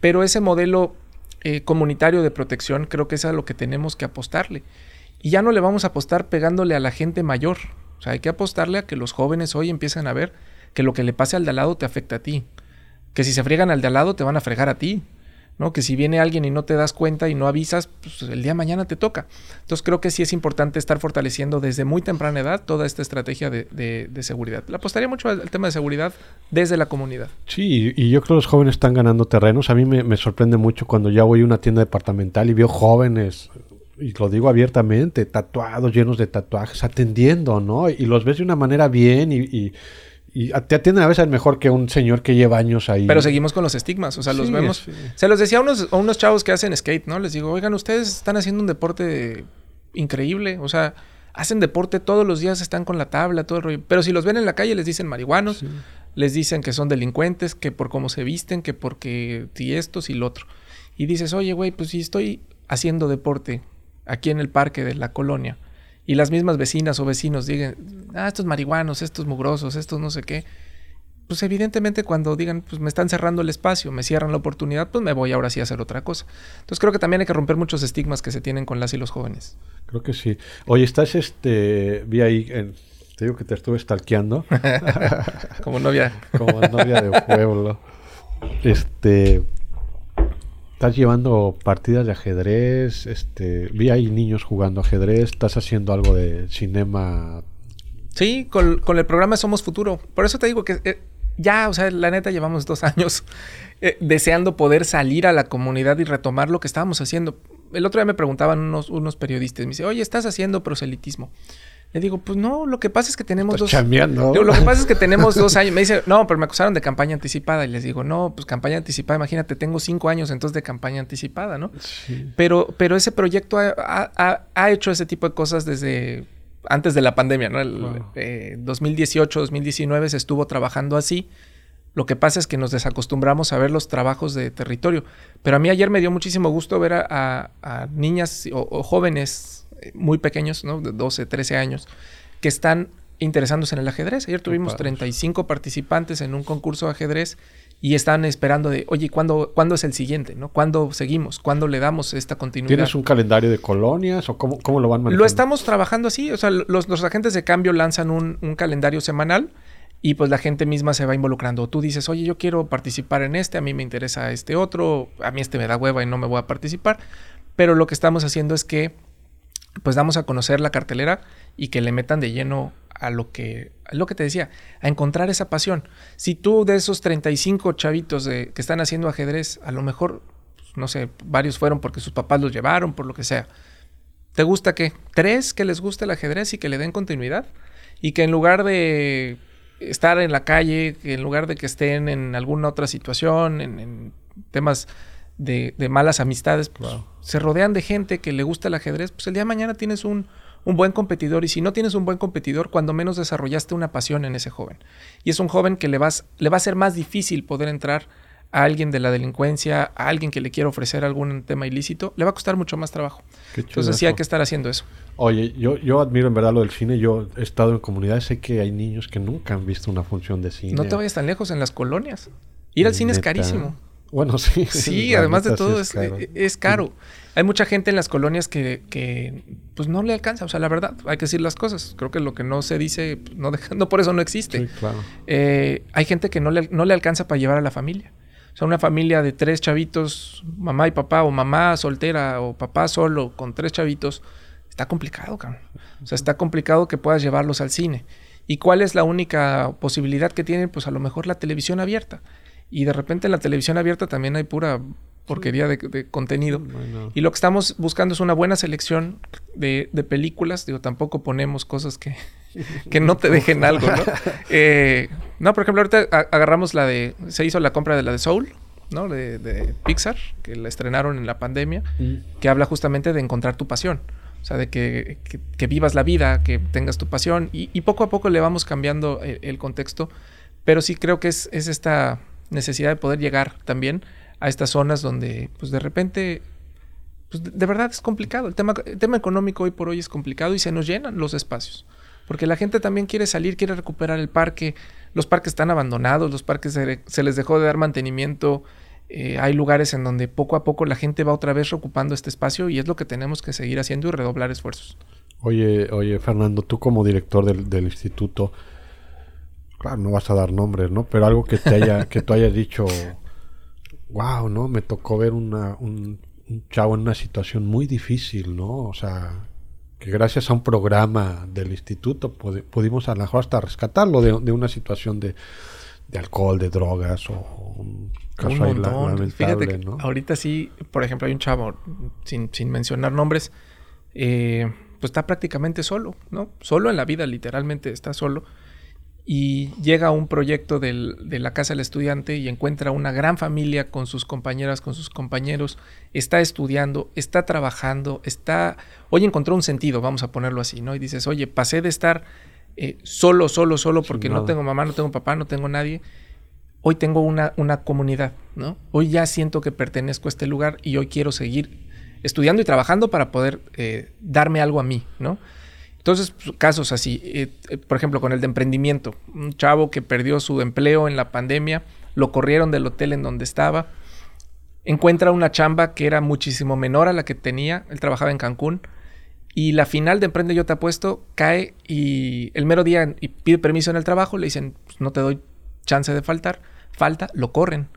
Pero ese modelo eh, comunitario de protección creo que es a lo que tenemos que apostarle. Y ya no le vamos a apostar pegándole a la gente mayor. O sea, hay que apostarle a que los jóvenes hoy empiecen a ver que lo que le pase al de al lado te afecta a ti. Que si se friegan al de al lado te van a fregar a ti. ¿No? Que si viene alguien y no te das cuenta y no avisas, pues el día de mañana te toca. Entonces creo que sí es importante estar fortaleciendo desde muy temprana edad toda esta estrategia de, seguridad. Le apostaría mucho al, tema de seguridad desde la comunidad. Sí, y yo creo que los jóvenes están ganando terrenos. A mí me, sorprende mucho cuando ya voy a una tienda departamental y veo jóvenes y lo digo abiertamente, tatuados, llenos de tatuajes, atendiendo, ¿no? Y los ves de una manera bien y te atienden a veces mejor que un señor que lleva años ahí. Pero seguimos con los estigmas, o sea, los vemos. Se los decía a unos, a unos chavos que hacen skate, ¿no? Les digo, oigan, ustedes están haciendo un deporte increíble, o sea, hacen deporte todos los días, están con la tabla, todo el rollo. Pero si los ven en la calle, les dicen marihuanos, les dicen que son delincuentes, que por cómo se visten, que porque y esto y lo otro. Y dices, oye, güey, pues si estoy haciendo deporte aquí en el parque de la colonia y las mismas vecinas o vecinos digan, ah, estos marihuanos, estos mugrosos, estos no sé qué, pues evidentemente cuando digan, pues me están cerrando el espacio, me cierran la oportunidad, pues me voy ahora sí a hacer otra cosa. Entonces creo que también hay que romper muchos estigmas que se tienen con las y los jóvenes. Creo que sí. Oye, estás, este, vi ahí, te digo que te estuve stalkeando. [LAUGHS] Como novia. Como novia de pueblo. [LAUGHS] Este, estás llevando partidas de ajedrez, este, vi ahí niños jugando ajedrez, estás haciendo algo de cinema. Sí, con, el programa Somos Futuro. Por eso te digo que eh, ya, o sea, la neta llevamos dos años eh, deseando poder salir a la comunidad y retomar lo que estábamos haciendo. El otro día me preguntaban unos, unos periodistas, me dice, oye, estás haciendo proselitismo. Le digo, pues no, lo que pasa es que tenemos dos. lo que pasa es que tenemos dos años. Me dice, no, pero me acusaron de campaña anticipada. Y les digo, no, pues campaña anticipada, imagínate, tengo cinco años entonces de campaña anticipada, ¿no? Pero, pero ese proyecto ha, hecho ese tipo de cosas desde antes de la pandemia, ¿no? El 2018, 2019 se estuvo trabajando así. Lo que pasa es que nos desacostumbramos a ver los trabajos de territorio. Pero a mí ayer me dio muchísimo gusto ver a, niñas o jóvenes muy pequeños, ¿no? De 12, 13 años, que están interesándose en el ajedrez. Ayer tuvimos 35 participantes en un concurso de ajedrez y están esperando de, oye, ¿cuándo, ¿cuándo es el siguiente? ¿no? ¿Cuándo seguimos? ¿Cuándo le damos esta continuidad? ¿Tienes un calendario de colonias o cómo, cómo lo van manejando? Lo estamos trabajando así. O sea, los, agentes de cambio lanzan un, un, calendario semanal y pues la gente misma se va involucrando. Tú dices, oye, yo quiero participar en este, a mí me interesa este otro, a mí este me da hueva y no me voy a participar. Pero lo que estamos haciendo es que pues damos a conocer la cartelera y que le metan de lleno a lo que, lo que te decía, a encontrar esa pasión. Si tú de esos 35 chavitos de, que están haciendo ajedrez, a lo mejor, no sé, varios fueron porque sus papás los llevaron, por lo que sea. ¿Te gusta qué? ¿Tres que les guste el ajedrez y que le den continuidad? Y que en lugar de estar en la calle, que en lugar de que estén en alguna otra situación, en temas de, malas amistades, pues, se rodean de gente que le gusta el ajedrez, pues el día de mañana tienes un, buen competidor y si no tienes un buen competidor, cuando menos desarrollaste una pasión en ese joven. Y es un joven que le, vas, le va a ser más difícil poder entrar a alguien de la delincuencia, a alguien que le quiera ofrecer algún tema ilícito, le va a costar mucho más trabajo. Entonces sí hay que estar haciendo eso. Oye, yo, yo admiro en verdad lo del cine. Yo he estado en comunidades, sé que hay niños que nunca han visto una función de cine. No te vayas tan lejos en las colonias. Ir al cine es carísimo. Bueno, [LAUGHS] sí. Sí, además de todo es caro. Hay mucha gente en las colonias que, pues no le alcanza. O sea, la verdad, hay que decir las cosas. Creo que lo que no se dice, pues, no, [LAUGHS] no por eso no existe. Sí, claro. Eh, hay gente que no le, no le alcanza para llevar a la familia. O sea, una familia de tres chavitos, mamá y papá, o mamá soltera, o papá solo, con tres chavitos, está complicado, cabrón. O sea, está complicado que puedas llevarlos al cine. ¿Y cuál es la única posibilidad que tienen? Pues a lo mejor la televisión abierta. Y de repente en la televisión abierta también hay pura porquería de, contenido. Y lo que estamos buscando es una buena selección de, películas. Digo, tampoco ponemos cosas que, [LAUGHS] que no te dejen [LAUGHS] algo, ¿no? Eh, no, por ejemplo, ahorita agarramos la de... Se hizo la compra de la de Soul, ¿no? De, Pixar, que la estrenaron en la pandemia, mm. que habla justamente de encontrar tu pasión. O sea, de que, vivas la vida, que tengas tu pasión. Y, poco a poco le vamos cambiando el, el contexto. Pero sí creo que es, es esta necesidad de poder llegar también a estas zonas donde, pues de repente, pues de verdad es complicado. El tema, el tema económico hoy por hoy es complicado y se nos llenan los espacios. Porque la gente también quiere salir, quiere recuperar el parque. Los parques están abandonados, los parques se, les dejó de dar mantenimiento. Eh, hay lugares en donde poco a poco la gente va otra vez ocupando este espacio y es lo que tenemos que seguir haciendo y redoblar esfuerzos. Oye, oye, Fernando, tú como director del, del instituto, claro, no vas a dar nombres, ¿no? Pero algo que te haya, [LAUGHS] que tú hayas dicho, wow, ¿no? Me tocó ver una, un, chavo en una situación muy difícil, ¿no? O sea, que gracias a un programa del instituto pudimos a lo mejor hasta rescatarlo de, una situación de, alcohol, de drogas o un caso ahí lamentable, ¿no? Ahorita sí, por ejemplo, hay un chavo, sin, sin mencionar nombres, eh, pues está prácticamente solo, ¿no? Solo en la vida, literalmente está solo y llega a un proyecto de la Casa del Estudiante y encuentra una gran familia con sus compañeras, con sus compañeros, está estudiando, está trabajando, está... Hoy encontró un sentido, vamos a ponerlo así, ¿no? Y dices, oye, pasé de estar eh, solo, solo, solo, porque no tengo mamá, no tengo papá, no tengo nadie. Hoy tengo una, una comunidad, ¿no? Hoy ya siento que pertenezco a este lugar y hoy quiero seguir estudiando y trabajando para poder eh, darme algo a mí, ¿no? Entonces, pues, casos así, eh, eh, por ejemplo, con el de emprendimiento, un chavo que perdió su empleo en la pandemia, lo corrieron del hotel en donde estaba, encuentra una chamba que era muchísimo menor a la que tenía, él trabajaba en Cancún, y la final de Emprende Yo Te Apuesto cae y el mero día y pide permiso en el trabajo, le dicen, pues, no te doy chance de faltar, falta, lo corren.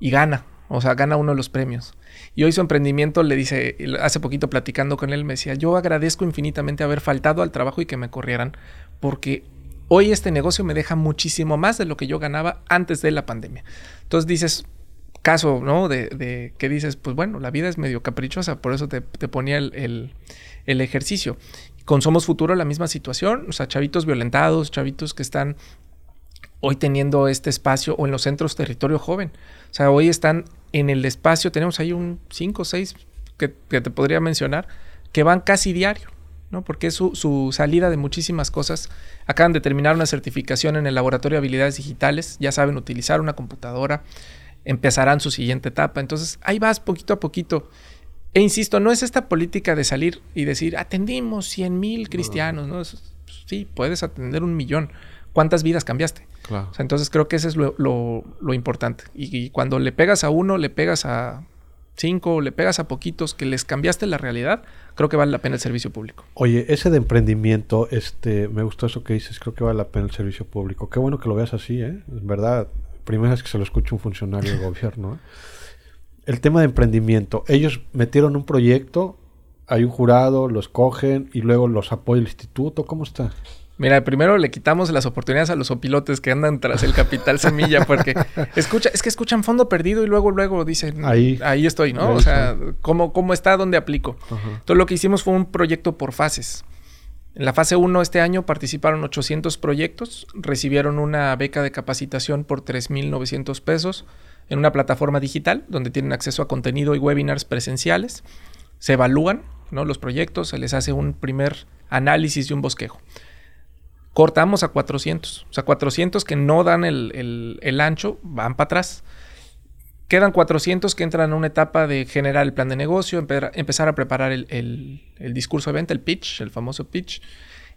Y gana, o sea, gana uno de los premios. Y hoy su emprendimiento le dice, hace poquito platicando con él, me decía, yo agradezco infinitamente haber faltado al trabajo y que me corrieran, porque hoy este negocio me deja muchísimo más de lo que yo ganaba antes de la pandemia. Entonces dices, caso, ¿no? De, que dices, pues bueno, la vida es medio caprichosa, por eso te, ponía el, el, ejercicio. Con Somos Futuro la misma situación, o sea, chavitos violentados, chavitos que están hoy teniendo este espacio o en los centros territorio joven. O sea, hoy están en el espacio, tenemos ahí un 5 o 6 que, te podría mencionar, que van casi diario, ¿no? Porque es su, salida de muchísimas cosas. Acaban de terminar una certificación en el Laboratorio de Habilidades Digitales, ya saben utilizar una computadora, empezarán su siguiente etapa. Entonces, ahí vas poquito a poquito. E insisto, no es esta política de salir y decir, atendimos 100 mil cristianos, ¿no? Sí, puedes atender un millón. ¿Cuántas vidas cambiaste? entonces creo que ese es lo, importante. Y, cuando le pegas a uno, le pegas a cinco, le pegas a poquitos, que les cambiaste la realidad, creo que vale la pena el servicio público. Oye, ese de emprendimiento, este, me gustó eso que dices, creo que vale la pena el servicio público. Qué bueno que lo veas así, ¿eh? Es verdad, primera vez que se lo escucha un funcionario del [LAUGHS] gobierno. ¿eh? El tema de emprendimiento, ellos metieron un proyecto, hay un jurado, los cogen y luego los apoya el instituto, ¿cómo está? Mira, primero le quitamos las oportunidades a los opilotes que andan tras el capital semilla, porque [LAUGHS] escucha, es que escuchan fondo perdido y luego, luego dicen, ahí, ahí estoy, ¿no? o sea, ¿cómo, ¿cómo, está? ¿Dónde aplico? Entonces lo que hicimos fue un proyecto por fases. En la fase 1 este año participaron 800 proyectos, recibieron una beca de capacitación por 3.900 pesos en una plataforma digital donde tienen acceso a contenido y webinars presenciales. Se evalúan ¿no? los proyectos, se les hace un primer análisis y un bosquejo cortamos a 400. O sea, 400 que no dan el, ancho van para atrás. Quedan 400 que entran a una etapa de generar el plan de negocio, empezar a preparar el, discurso de venta, el pitch, el famoso pitch.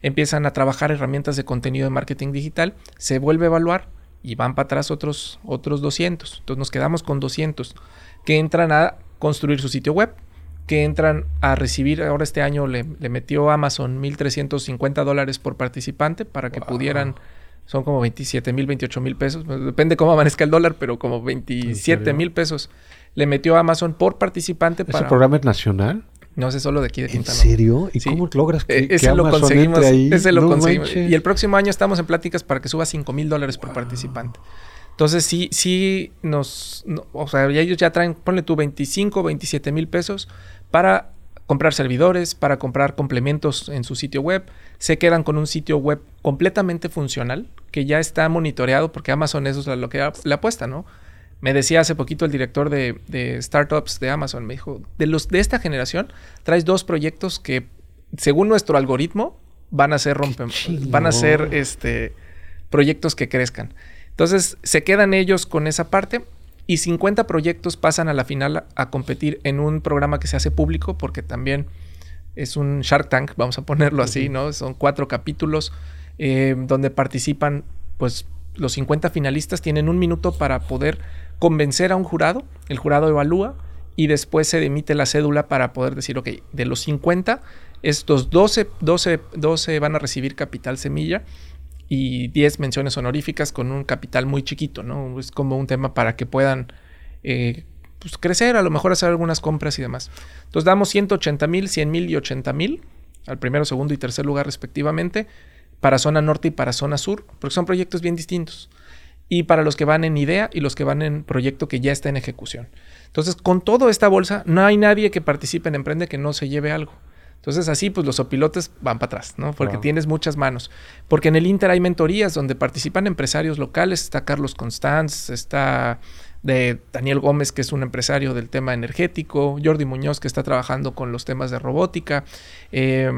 Empiezan a trabajar herramientas de contenido de marketing digital, se vuelve a evaluar y van para atrás otros, otros 200. Entonces nos quedamos con 200 que entran a construir su sitio web, que entran a recibir, ahora este año le, metió Amazon 1.350 dólares por participante para que pudieran, son como 27 mil, 28 mil pesos, pues, depende cómo amanezca el dólar, pero como 27 mil pesos le metió Amazon por participante. ¿Ese programa es nacional? No, sé solo de aquí de Quintana. ¿En serio? ¿Y cómo logras que, e, ese lo conseguimos, Ese lo conseguimos. Y el próximo año estamos en pláticas para que suba 5 mil dólares por participante. Entonces sí, sí nos, o sea, ellos ya traen, ponle tú 25, 27 mil pesos para comprar servidores, para comprar complementos en su sitio web. Se quedan con un sitio web completamente funcional, que ya está monitoreado, porque Amazon eso es lo que le apuesta, ¿no? Me decía hace poquito el director de, de, startups de Amazon, me dijo, de los de esta generación, traes dos proyectos que, según nuestro algoritmo, van a ser rompen, van a ser este proyectos que crezcan. Entonces se quedan ellos con esa parte y 50 proyectos pasan a la final a, competir en un programa que se hace público porque también es un Shark Tank, vamos a ponerlo así, ¿no? Son cuatro capítulos eh, donde participan pues los 50 finalistas tienen un minuto para poder convencer a un jurado, el jurado evalúa y después se emite la cédula para poder decir, ok, de los 50, estos 12, 12, 12 van a recibir capital semilla y 10 menciones honoríficas con un capital muy chiquito, ¿no? Es como un tema para que puedan eh, pues, crecer, a lo mejor hacer algunas compras y demás. Entonces damos 180 mil, 100 mil y 80 mil al primero, segundo y tercer lugar respectivamente, para zona norte y para zona sur, porque son proyectos bien distintos. Y para los que van en idea y los que van en proyecto que ya está en ejecución. Entonces, con toda esta bolsa, no hay nadie que participe en Emprende que no se lleve algo. Entonces así pues los opilotes van para atrás, ¿no? Porque tienes muchas manos. Porque en el Inter hay mentorías donde participan empresarios locales, está Carlos Constanz, está de Daniel Gómez, que es un empresario del tema energético, Jordi Muñoz, que está trabajando con los temas de robótica, eh,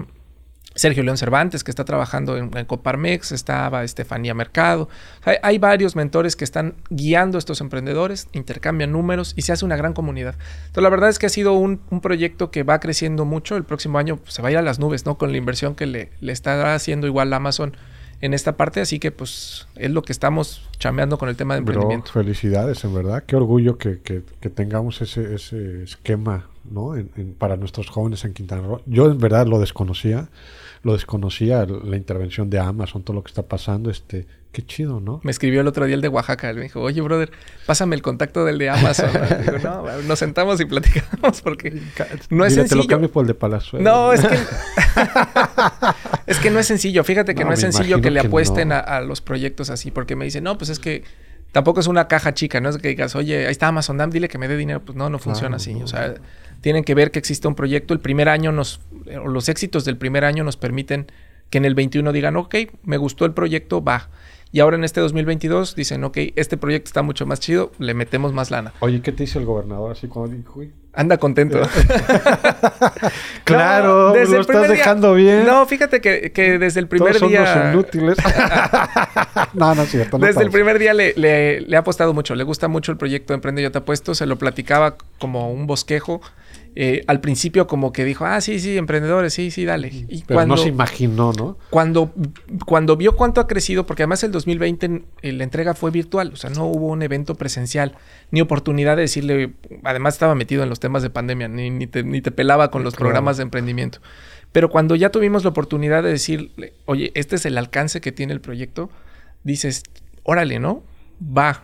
Sergio León Cervantes, que está trabajando en, Coparmex, estaba Estefanía Mercado. Hay, varios mentores que están guiando a estos emprendedores, intercambian números y se hace una gran comunidad. Entonces, la verdad es que ha sido un, proyecto que va creciendo mucho. El próximo año pues, se va a ir a las nubes, ¿no? Con la inversión que le, le está haciendo igual Amazon en esta parte. Así que, pues, es lo que estamos chameando con el tema de emprendimiento. felicidades, en verdad. Qué orgullo que, tengamos ese, ese esquema, ¿no? para nuestros jóvenes en Quintana Roo. Yo, en verdad, lo desconocía lo desconocía, la intervención de Amazon, todo lo que está pasando, este, qué chido, ¿no? Me escribió el otro día el de Oaxaca, me dijo, oye, brother, pásame el contacto del de Amazon. [LAUGHS] Digo, no, nos sentamos y platicamos porque no es sencillo. Te lo cambio por el de Palazuelo. No, es que... [LAUGHS] [LAUGHS] es que no es sencillo. Fíjate que no, es sencillo que le apuesten a, los proyectos así, porque me dicen, no, pues es que tampoco es una caja chica, no es que digas, oye, ahí está Amazon, dile que me dé dinero. Pues no, no funciona así. O sea, tienen que ver que existe un proyecto. El primer año nos, los éxitos del primer año nos permiten que en el 21 digan, ok, me gustó el proyecto, va. Y ahora en este 2022 dicen, ok, este proyecto está mucho más chido, le metemos más lana. Oye, ¿qué te dice el gobernador así cuando dijo, Anda contento. [LAUGHS] [LAUGHS] claro, desde lo estás dejando bien. No, fíjate que, desde el primer Todos día. Son inútiles. [LAUGHS] no, no es cierto. desde el primer día le, le, ha apostado mucho. Le gusta mucho el proyecto Emprende Yo Te Apuesto. Se lo platicaba como un bosquejo. Eh, al principio como que dijo, ah, sí, sí, emprendedores, sí, sí, dale. Y Pero no se imaginó, ¿no? Cuando, cuando vio cuánto ha crecido, porque además el 2020 eh, la entrega fue virtual, o sea, no hubo un evento presencial, ni oportunidad de decirle, además estaba metido en los temas de pandemia, ni, ni, te, ni te, pelaba con los programas de emprendimiento. Pero cuando ya tuvimos la oportunidad de decirle, oye, este es el alcance que tiene el proyecto, dices, órale, ¿no? Va.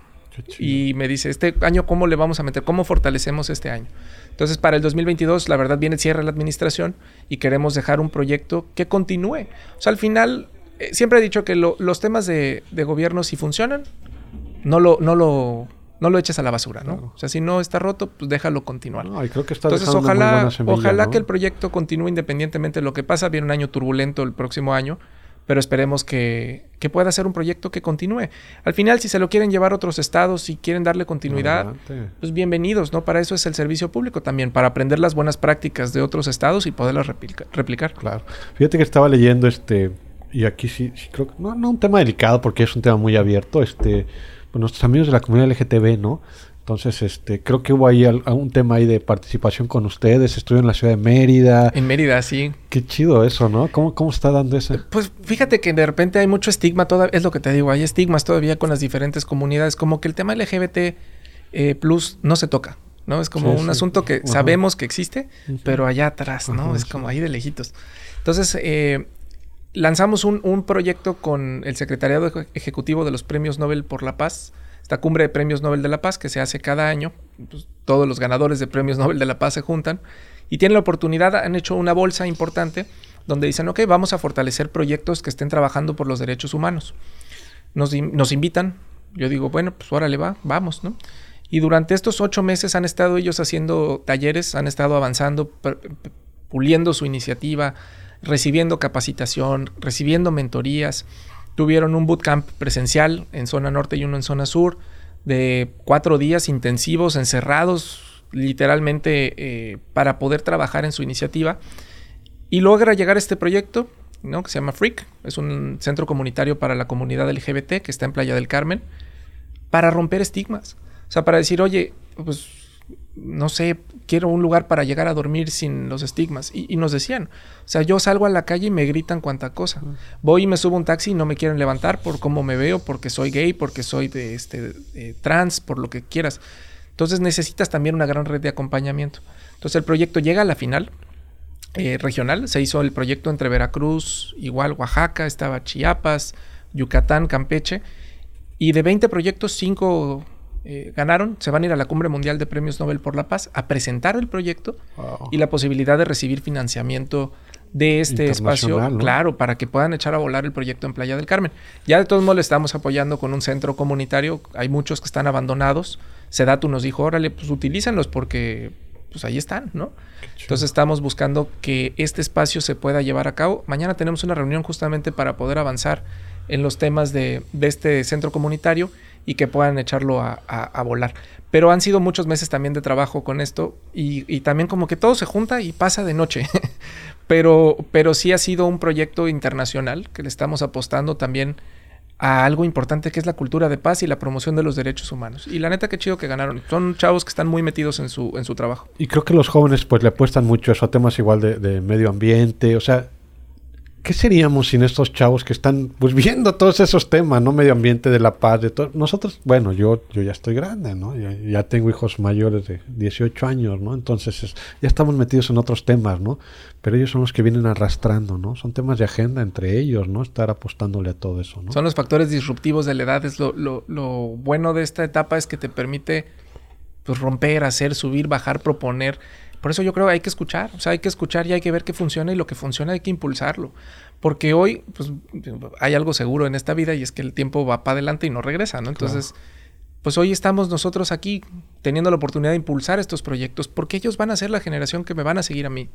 Y me dice, este año, ¿cómo le vamos a meter? ¿Cómo fortalecemos este año? Entonces, para el 2022, la verdad, viene cierre la administración y queremos dejar un proyecto que continúe. O sea, al final, eh, siempre he dicho que los temas de, gobierno, si funcionan, no lo, no lo, no lo eches a la basura, ¿no? O sea, si no está roto, pues déjalo continuar. creo que está Entonces, ojalá, ojalá que el proyecto continúe independientemente de lo que pasa. Viene un año turbulento el próximo año pero esperemos que, pueda ser un proyecto que continúe. Al final, si se lo quieren llevar a otros estados, si quieren darle continuidad, pues bienvenidos, ¿no? Para eso es el servicio público también, para aprender las buenas prácticas de otros estados y poderlas replicar. Claro. Fíjate que estaba leyendo este, y aquí sí, creo que, no, no un tema delicado porque es un tema muy abierto, este, pues nuestros amigos de la comunidad LGTB, ¿no? Entonces, este, creo que hubo ahí un tema ahí de participación con ustedes. Estuve en la ciudad de Mérida. En Mérida, sí. Qué chido eso, ¿no? ¿Cómo, cómo está dando eso? Pues fíjate que de repente hay mucho estigma, todavía, es lo que te digo, hay estigmas todavía con las diferentes comunidades. Como que el tema LGBT eh, plus no se toca, ¿no? Es como un asunto que sabemos que existe, pero allá atrás, ¿no? es como ahí de lejitos. Entonces, eh, lanzamos un, un proyecto con el Secretariado Ejecutivo de los Premios Nobel por la Paz esta cumbre de premios Nobel de la Paz que se hace cada año. Pues, todos los ganadores de premios Nobel de la Paz se juntan y tienen la oportunidad, han hecho una bolsa importante donde dicen, ok, vamos a fortalecer proyectos que estén trabajando por los derechos humanos. Nos, invitan yo digo, bueno, pues órale va, vamos, ¿no? Y durante estos ocho meses han estado ellos haciendo talleres, han estado avanzando, puliendo su iniciativa, recibiendo capacitación, recibiendo mentorías. Tuvieron un bootcamp presencial en zona norte y uno en zona sur de cuatro días intensivos, encerrados literalmente eh, para poder trabajar en su iniciativa. Y logra llegar a este proyecto, ¿no? que se llama Freak. Es un centro comunitario para la comunidad LGBT que está en Playa del Carmen, para romper estigmas. O sea, para decir, oye, pues no sé, quiero un lugar para llegar a dormir sin los estigmas. Y, nos decían, o sea, yo salgo a la calle y me gritan cuanta cosa. Voy y me subo un taxi y no me quieren levantar por cómo me veo, porque soy gay, porque soy de este trans, por lo que quieras. Entonces necesitas también una gran red de acompañamiento. Entonces el proyecto llega a la final eh, regional. Se hizo el proyecto entre Veracruz, igual Oaxaca, estaba Chiapas, Yucatán, Campeche. Y de 20 proyectos, 5 eh, ganaron, se van a ir a la Cumbre Mundial de Premios Nobel por la Paz a presentar el proyecto y la posibilidad de recibir financiamiento de este espacio, claro, para que puedan echar a volar el proyecto en Playa del Carmen. Ya de todos modos le estamos apoyando con un centro comunitario, hay muchos que están abandonados. Sedatu nos dijo, órale, pues utilícenlos porque pues ahí están, ¿no? Entonces estamos buscando que este espacio se pueda llevar a cabo. Mañana tenemos una reunión justamente para poder avanzar en los temas de, de este centro comunitario y que puedan echarlo a, volar. Pero han sido muchos meses también de trabajo con esto y, también como que todo se junta y pasa de noche. [LAUGHS] pero, pero sí ha sido un proyecto internacional que le estamos apostando también a algo importante que es la cultura de paz y la promoción de los derechos humanos. Y la neta que chido que ganaron. Son chavos que están muy metidos en su, en su trabajo. Y creo que los jóvenes pues le apuestan mucho eso a temas igual de medio ambiente. O sea, ¿Qué seríamos sin estos chavos que están pues viendo todos esos temas, ¿no? Medio ambiente de la paz, de todo. Nosotros, bueno, yo, yo ya estoy grande, ¿no? Ya, tengo hijos mayores de 18 años, ¿no? Entonces ya estamos metidos en otros temas, ¿no? Pero ellos son los que vienen arrastrando, ¿no? Son temas de agenda entre ellos, ¿no? Estar apostándole a todo eso, ¿no? Son los factores disruptivos de la edad. Es lo, lo, lo bueno de esta etapa es que te permite pues romper, hacer, subir, bajar, proponer por eso yo creo que hay que escuchar, o sea, hay que escuchar y hay que ver qué funciona y lo que funciona hay que impulsarlo. Porque hoy, pues, hay algo seguro en esta vida y es que el tiempo va para adelante y no regresa, ¿no? Entonces, pues hoy estamos nosotros aquí teniendo la oportunidad de impulsar estos proyectos porque ellos van a ser la generación que me van a seguir a mí.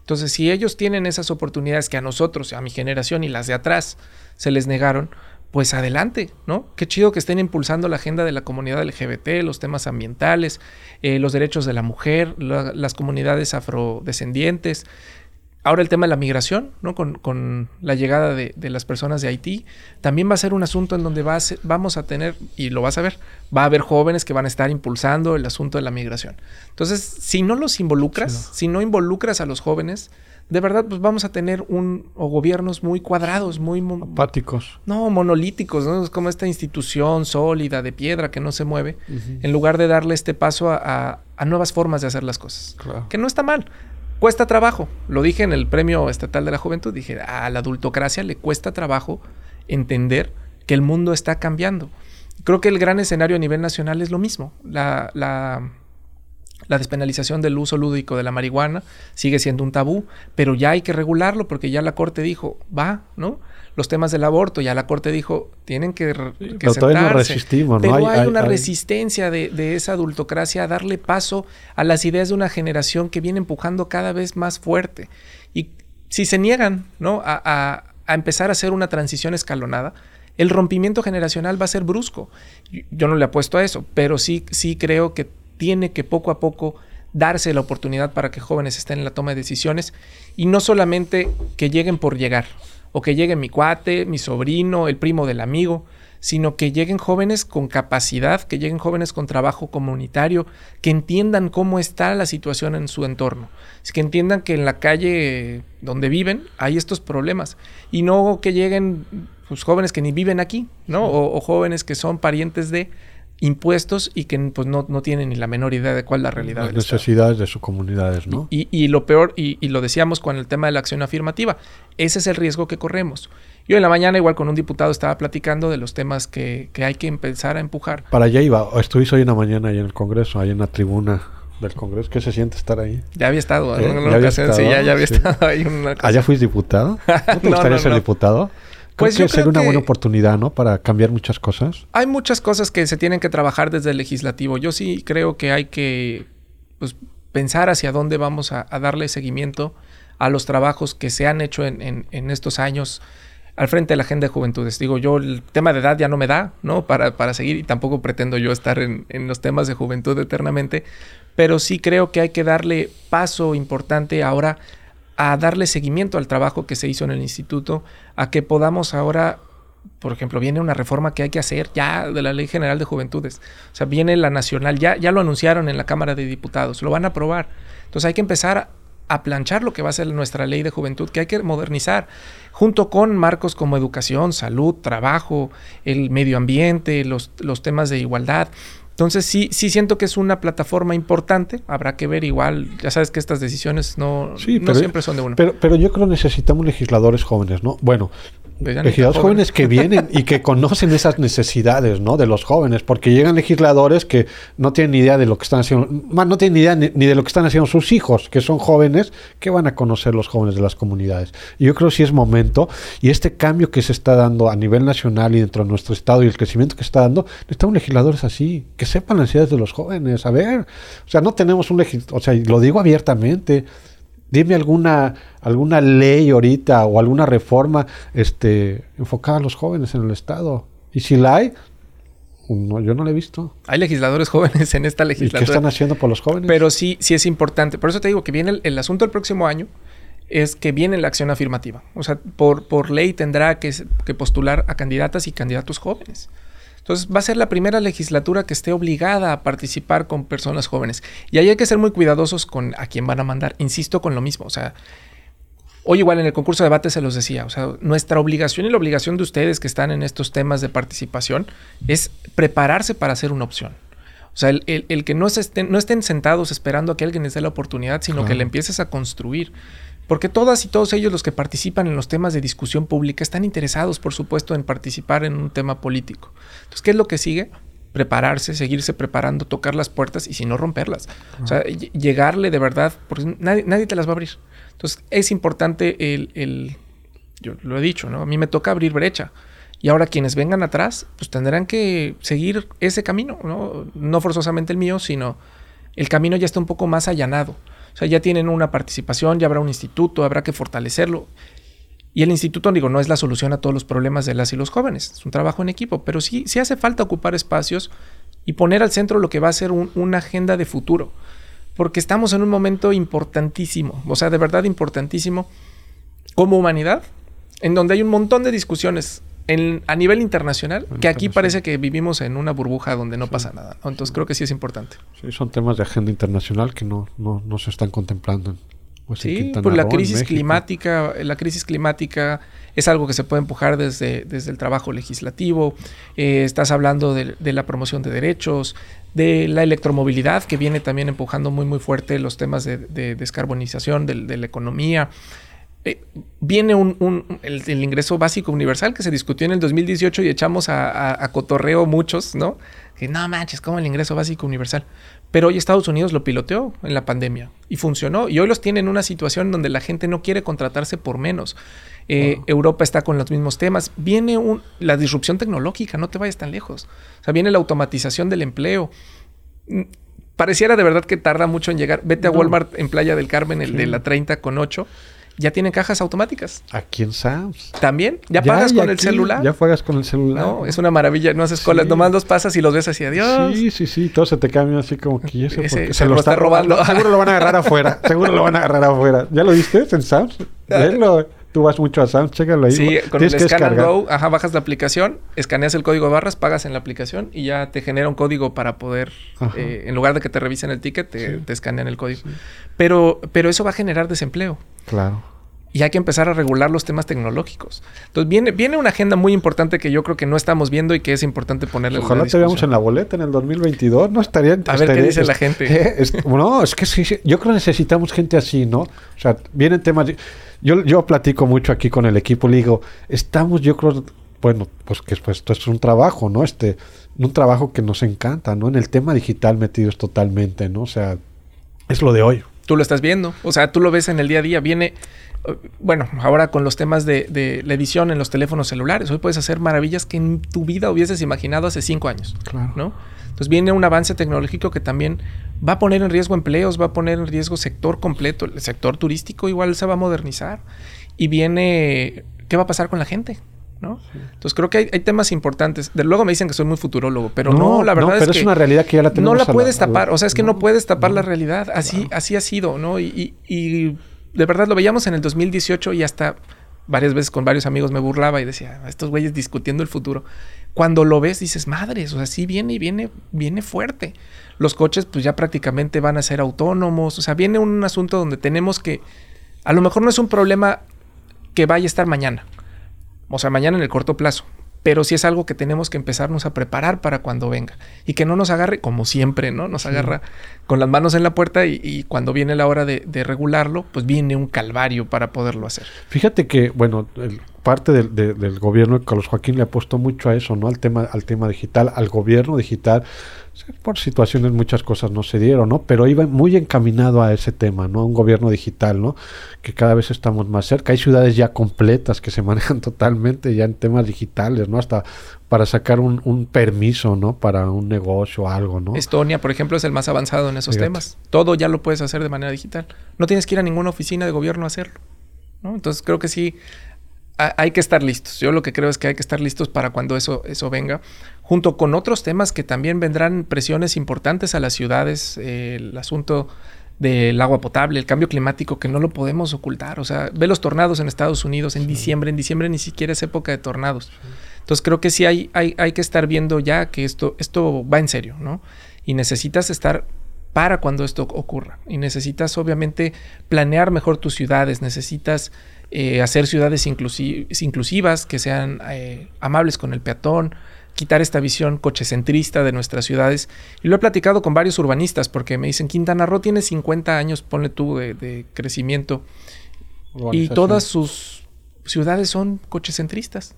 Entonces, si ellos tienen esas oportunidades que a nosotros, a mi generación y las de atrás se les negaron, pues adelante, ¿no? Qué chido que estén impulsando la agenda de la comunidad LGBT, los temas ambientales, eh, los derechos de la mujer, las comunidades afrodescendientes. Ahora el tema de la migración, ¿no? Con, la llegada de, las personas de Haití, también va a ser un asunto en donde va vamos a tener, y lo vas a ver, va a haber jóvenes que van a estar impulsando el asunto de la migración. Entonces, si no los involucras, si no involucras a los jóvenes, de verdad, pues vamos a tener un o gobiernos muy cuadrados, muy apáticos. No, monolíticos, ¿no? Es como esta institución sólida de piedra que no se mueve, en lugar de darle este paso a, nuevas formas de hacer las cosas. Que no está mal. Cuesta trabajo. Lo dije en el Premio Estatal de la Juventud. Dije, a la adultocracia le cuesta trabajo entender que el mundo está cambiando. Creo que el gran escenario a nivel nacional es lo mismo. la, la despenalización del uso lúdico de la marihuana sigue siendo un tabú, pero ya hay que regularlo porque ya la Corte dijo, va, ¿no? Los temas del aborto, ya la Corte dijo, tienen que, que pero todavía no resistimos, ¿no? Pero hay, una resistencia de, de, esa adultocracia a darle paso a las ideas de una generación que viene empujando cada vez más fuerte. Y si se niegan, ¿no? A, a, a empezar a hacer una transición escalonada, el rompimiento generacional va a ser brusco. Yo no le apuesto a eso, pero sí, sí creo que tiene que poco a poco darse la oportunidad para que jóvenes estén en la toma de decisiones y no solamente que lleguen por llegar o que llegue mi cuate, mi sobrino, el primo del amigo, sino que lleguen jóvenes con capacidad, que lleguen jóvenes con trabajo comunitario, que entiendan cómo está la situación en su entorno, que entiendan que en la calle donde viven hay estos problemas y no que lleguen pues, jóvenes que ni viven aquí, ¿no? o jóvenes que son parientes de, impuestos y que pues no, no, tienen ni la menor idea de cuál es la realidad. Las necesidades de sus comunidades, ¿no? Y, y lo peor, y, y, lo decíamos con el tema de la acción afirmativa, ese es el riesgo que corremos. Yo en la mañana igual con un diputado estaba platicando de los temas que, que hay que empezar a empujar. Para allá iba, estuviste hoy en la mañana ahí en el Congreso, ahí en la tribuna del Congreso. ¿Qué se siente estar ahí? Ya había estado, ¿Eh? ¿Ya, había estado? Sí, ya, había estado ahí. ¿Allá fuiste diputado? [LAUGHS] ¿No te gustaría ser diputado? Creo Pues que sería una buena oportunidad, ¿no? Para cambiar muchas cosas. Hay muchas cosas que se tienen que trabajar desde el legislativo. Yo sí creo que hay que pues, pensar hacia dónde vamos a, a darle seguimiento a los trabajos que se han hecho en, en- en estos años al frente de la agenda de juventudes. Digo, yo el tema de edad ya no me da, ¿no? Para, para seguir y tampoco pretendo yo estar en, en los temas de juventud eternamente, pero sí creo que hay que darle paso importante ahora a darle seguimiento al trabajo que se hizo en el instituto, a que podamos ahora por ejemplo, viene una reforma que hay que hacer ya de la Ley General de Juventudes. O sea, viene la nacional, ya, ya lo anunciaron en la Cámara de Diputados, lo van a aprobar. Entonces hay que empezar a planchar lo que va a ser nuestra ley de juventud, que hay que modernizar, junto con marcos como educación, salud, trabajo, el medio ambiente, los, los temas de igualdad. Entonces sí, sí siento que es una plataforma importante, habrá que ver igual, ya sabes que estas decisiones no, Sí, no pero- siempre son de uno. Pero, pero yo creo que necesitamos legisladores jóvenes, ¿no? Bueno, legisladores jóvenes que vienen y que conocen esas necesidades, ¿no? De los jóvenes, porque llegan legisladores que no tienen ni idea de lo que están haciendo, más no tienen ni idea ni, ni de lo que están haciendo sus hijos, que son jóvenes, que van a conocer los jóvenes de las comunidades. Y yo creo que sí es momento, y este cambio que se está dando a nivel nacional y dentro de nuestro estado y el crecimiento que está dando, necesitamos legisladores así, que sepan las necesidades de los jóvenes. A ver, o sea, no tenemos un legislador, o sea, lo digo abiertamente. Dime alguna alguna ley ahorita o alguna reforma este enfocada a los jóvenes en el estado. Y si la hay, no, yo no la he visto. Hay legisladores [LAUGHS] jóvenes en esta ¿Y qué legislatura. están haciendo por los jóvenes? Pero sí, sí es importante. Por eso te digo que viene el, el asunto del próximo año es que viene la acción afirmativa. O sea, por, por ley tendrá que postular a candidatas y candidatos jóvenes. Entonces va a ser la primera legislatura que esté obligada a participar con personas jóvenes. Y ahí hay que ser muy cuidadosos con a quién van a mandar. Insisto con lo mismo. O sea, hoy igual en el concurso de debate se los decía. O sea, nuestra obligación y la obligación de ustedes que están en estos temas de participación es prepararse para ser una opción. O sea, el, el- el que no, se estén, no estén sentados esperando a que alguien les dé la oportunidad, sino que le empieces a construir. Porque todas y todos ellos los que participan en los temas de discusión pública están interesados, por supuesto, en participar en un tema político. Entonces, ¿qué es lo que sigue? Prepararse, seguirse preparando, tocar las puertas y si no romperlas. O sea, ll- llegarle de verdad, porque nadie, nadie te las va a abrir. Entonces, es importante el, el- yo lo he dicho, ¿no? A mí me toca abrir brecha. Y ahora quienes vengan atrás, pues tendrán que seguir ese camino, ¿no? No forzosamente el mío, sino el camino ya está un poco más allanado. O sea, ya tienen una participación, ya habrá un instituto, habrá que fortalecerlo. Y el instituto, digo, no es la solución a todos los problemas de las y los jóvenes, es un trabajo en equipo, pero sí, sí hace falta ocupar espacios y poner al centro lo que va a ser un- una agenda de futuro. Porque estamos en un momento importantísimo, o sea, de verdad importantísimo como humanidad, en donde hay un montón de discusiones en- a nivel internacional, que aquí parece que vivimos en una burbuja donde no pasa nada. ¿no? Entonces creo que sí es importante. Sí, son temas de agenda internacional que no, no, no se están contemplando. en- pues, en Sí, Quintana pues la Roo, en crisis climática, la crisis climática es algo que se puede empujar desde, desde el trabajo legislativo. Eh, estás hablando de, de la promoción de derechos, de la electromovilidad, que viene también empujando muy, muy fuerte los temas de, de descarbonización del- de, la economía. Eh, viene un, un- el, el ingreso básico universal que se discutió en el 2018 y echamos a, a- a cotorreo muchos, ¿no? Que no manches, como el ingreso básico universal. Pero hoy Estados Unidos lo piloteó en la pandemia y funcionó. Y hoy los tiene en una situación donde la gente no quiere contratarse por menos. Eh. Europa está con los mismos temas. Viene un- la disrupción tecnológica, no te vayas tan lejos. O sea, viene la automatización del empleo. Mm, Pareciera de verdad que tarda mucho en llegar. Vete a. Walmart en Playa del Carmen, el de la 30 con 8. Ya tienen cajas automáticas. Aquí en Sam's. También. Ya, pagas y con el celular. Ya pagas con el celular. no, es una maravilla. No haces colas. Sí. Nomás los pasas y los ves así. Adiós. Sí, sí, sí, todo se te cambia así como que ¿y eso Ese se lo está robando. [LAUGHS] Seguro lo van a agarrar afuera, seguro lo van a agarrar afuera. ¿Ya lo viste en Sam's? [LAUGHS] Velo. Tú vas mucho a Sam's, chécalo ahí. Sí, con Tienes el que Scan and. Go, ajá, bajas la aplicación, escaneas el código de barras, pagas en la aplicación y ya te genera un código para poder, eh, en lugar de que te revisen el ticket, te, Sí. te escanean el código. Sí. Pero, pero eso va a generar desempleo. Claro. Y hay que empezar a regular los temas tecnológicos. Entonces viene, viene una agenda muy importante que yo creo que no estamos viendo y que es importante ponerle Ojalá te veamos en la boleta en el 2022. No estaría. A ver qué dice la gente. eh, es- no, es que sí, yo creo que necesitamos gente así, ¿no? O sea, vienen temas. yo, yo platico mucho aquí con el equipo, le digo, estamos, yo creo, bueno, pues que pues, esto es un trabajo, ¿no? Este, un trabajo que nos encanta, ¿no? En el tema digital metidos totalmente, ¿no? O sea, es lo de hoy. Tú lo estás viendo, o sea, tú lo ves en el día a día. Viene, bueno, ahora con los temas de, de la edición en los teléfonos celulares, hoy puedes hacer maravillas que en tu vida hubieses imaginado hace cinco años, Claro. ¿no? Entonces viene un avance tecnológico que también va a poner en riesgo empleos, va a poner en riesgo sector completo. El sector turístico igual se va a modernizar. Y viene, ¿qué va a pasar con la gente? ¿no? Entonces creo que hay, hay, temas importantes. De luego me dicen que soy muy futurólogo, pero no, no la verdad no, pero es, es una realidad que ya la tenemos. No la puedes la, tapar, o sea, es que no, puedes tapar la realidad. Así, así ha sido, ¿no? Y, y, y, de verdad lo veíamos en el 2018 y hasta varias veces con varios amigos me burlaba y decía, estos güeyes discutiendo el futuro. Cuando lo ves dices, madres, o sea, sí viene y viene, viene fuerte. Los coches pues ya prácticamente van a ser autónomos, o sea, viene un asunto donde tenemos que, a lo mejor no es un problema que vaya a estar mañana, o sea, mañana en el corto plazo, pero sí es algo que tenemos que empezarnos a preparar para cuando venga y que no nos agarre como siempre, ¿no? Nos agarra con las manos en la puerta y, y cuando viene la hora de, de, regularlo, pues viene un calvario para poderlo hacer. Fíjate que, bueno, el, parte del, de, del gobierno, Carlos Joaquín le apostó mucho a eso, ¿no? Al tema, al tema digital, al gobierno digital. Por situaciones muchas cosas no se dieron, ¿no? Pero iba muy encaminado a ese tema, ¿no? A un gobierno digital, ¿no? Que cada vez estamos más cerca. Hay ciudades ya completas que se [LAUGHS] manejan totalmente ya en temas digitales, ¿no? Hasta para sacar un, un permiso, ¿no? Para un negocio o algo, ¿no? Estonia, por ejemplo, es el más avanzado en esos Fíjate. temas. Todo ya lo puedes hacer de manera digital. No tienes que ir a ninguna oficina de gobierno a hacerlo, ¿no? Entonces creo que sí hay que estar listos. Yo lo que creo es que hay que estar listos para cuando eso, eso venga, junto con otros temas que también vendrán presiones importantes a las ciudades, eh, el asunto del agua potable, el cambio climático, que no lo podemos ocultar. O sea, ve los tornados en Estados Unidos en sí. diciembre, en diciembre ni siquiera es época de tornados. Sí. Entonces creo que sí hay, hay, hay que estar viendo ya que esto, esto va en serio, ¿no? Y necesitas estar para cuando esto ocurra. Y necesitas obviamente planear mejor tus ciudades, necesitas eh, hacer ciudades inclusi inclusivas, que sean eh, amables con el peatón, quitar esta visión cochecentrista de nuestras ciudades. Y lo he platicado con varios urbanistas porque me dicen, Quintana Roo tiene 50 años, ponle tú, de, de crecimiento. Y todas sus ciudades son cochecentristas.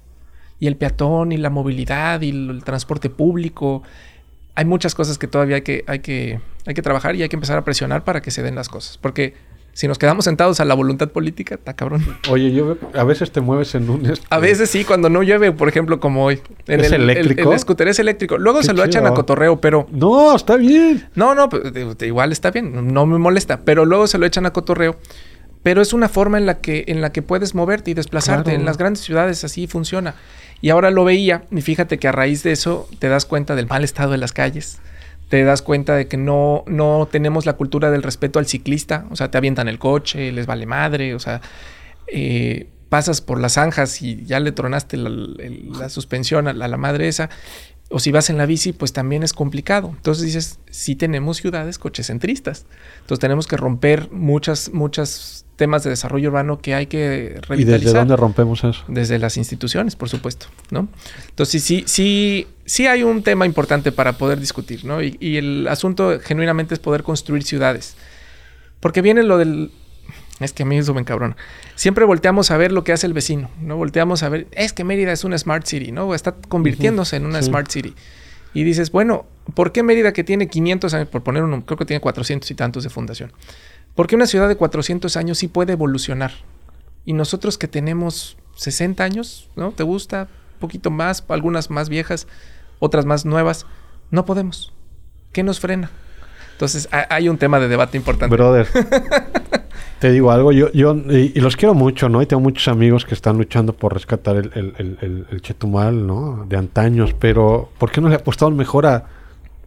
Y el peatón y la movilidad y el, el transporte público. Hay muchas cosas que todavía hay que, hay, que, hay que trabajar y hay que empezar a presionar para que se den las cosas. Porque si nos quedamos sentados a la voluntad política, está cabrón. Oye, yo a veces te mueves en un... Este... A veces sí, cuando no llueve, por ejemplo, como hoy. En ¿Es el, eléctrico? El, el, scooter es eléctrico. Luego Qué se lo chido. echan a cotorreo, pero... No, está bien. No, no, igual está bien. No me molesta. Pero luego se lo echan a cotorreo. Pero es una forma en la que, en la que puedes moverte y desplazarte. Claro. En las grandes ciudades así funciona. Y ahora lo veía. Y fíjate que a raíz de eso te das cuenta del mal estado de las calles te das cuenta de que no, no tenemos la cultura del respeto al ciclista, o sea, te avientan el coche, les vale madre, o sea, eh, pasas por las zanjas y ya le tronaste la, la suspensión a la, madre esa, o si vas en la bici, pues también es complicado. Entonces dices, sí tenemos ciudades cochecentristas, entonces tenemos que romper muchas, muchas temas de desarrollo urbano que hay que revitalizar. ¿Y desde dónde rompemos eso? Desde las instituciones, por supuesto, ¿no? Entonces sí, sí, sí hay un tema importante para poder discutir, ¿no? Y, y el asunto genuinamente es poder construir ciudades. Porque viene lo del... Es que a mí eso me encabrona. Siempre volteamos a ver lo que hace el vecino, ¿no? Volteamos a ver, es que Mérida es una smart city, ¿no? Está convirtiéndose uh -huh. en una sí. smart city. Y dices, bueno, ¿por qué Mérida que tiene 500 años, por poner uno, creo que tiene 400 y tantos de fundación? Porque una ciudad de 400 años sí puede evolucionar. Y nosotros que tenemos 60 años, ¿no? ¿Te gusta? Un poquito más, algunas más viejas, otras más nuevas. No podemos. ¿Qué nos frena? Entonces hay un tema de debate importante. Brother, [LAUGHS] te digo algo, yo, yo y, los quiero mucho, ¿no? Y tengo muchos amigos que están luchando por rescatar el, Chetumal, ¿no? De antaños, pero ¿por qué no le apostamos mejor a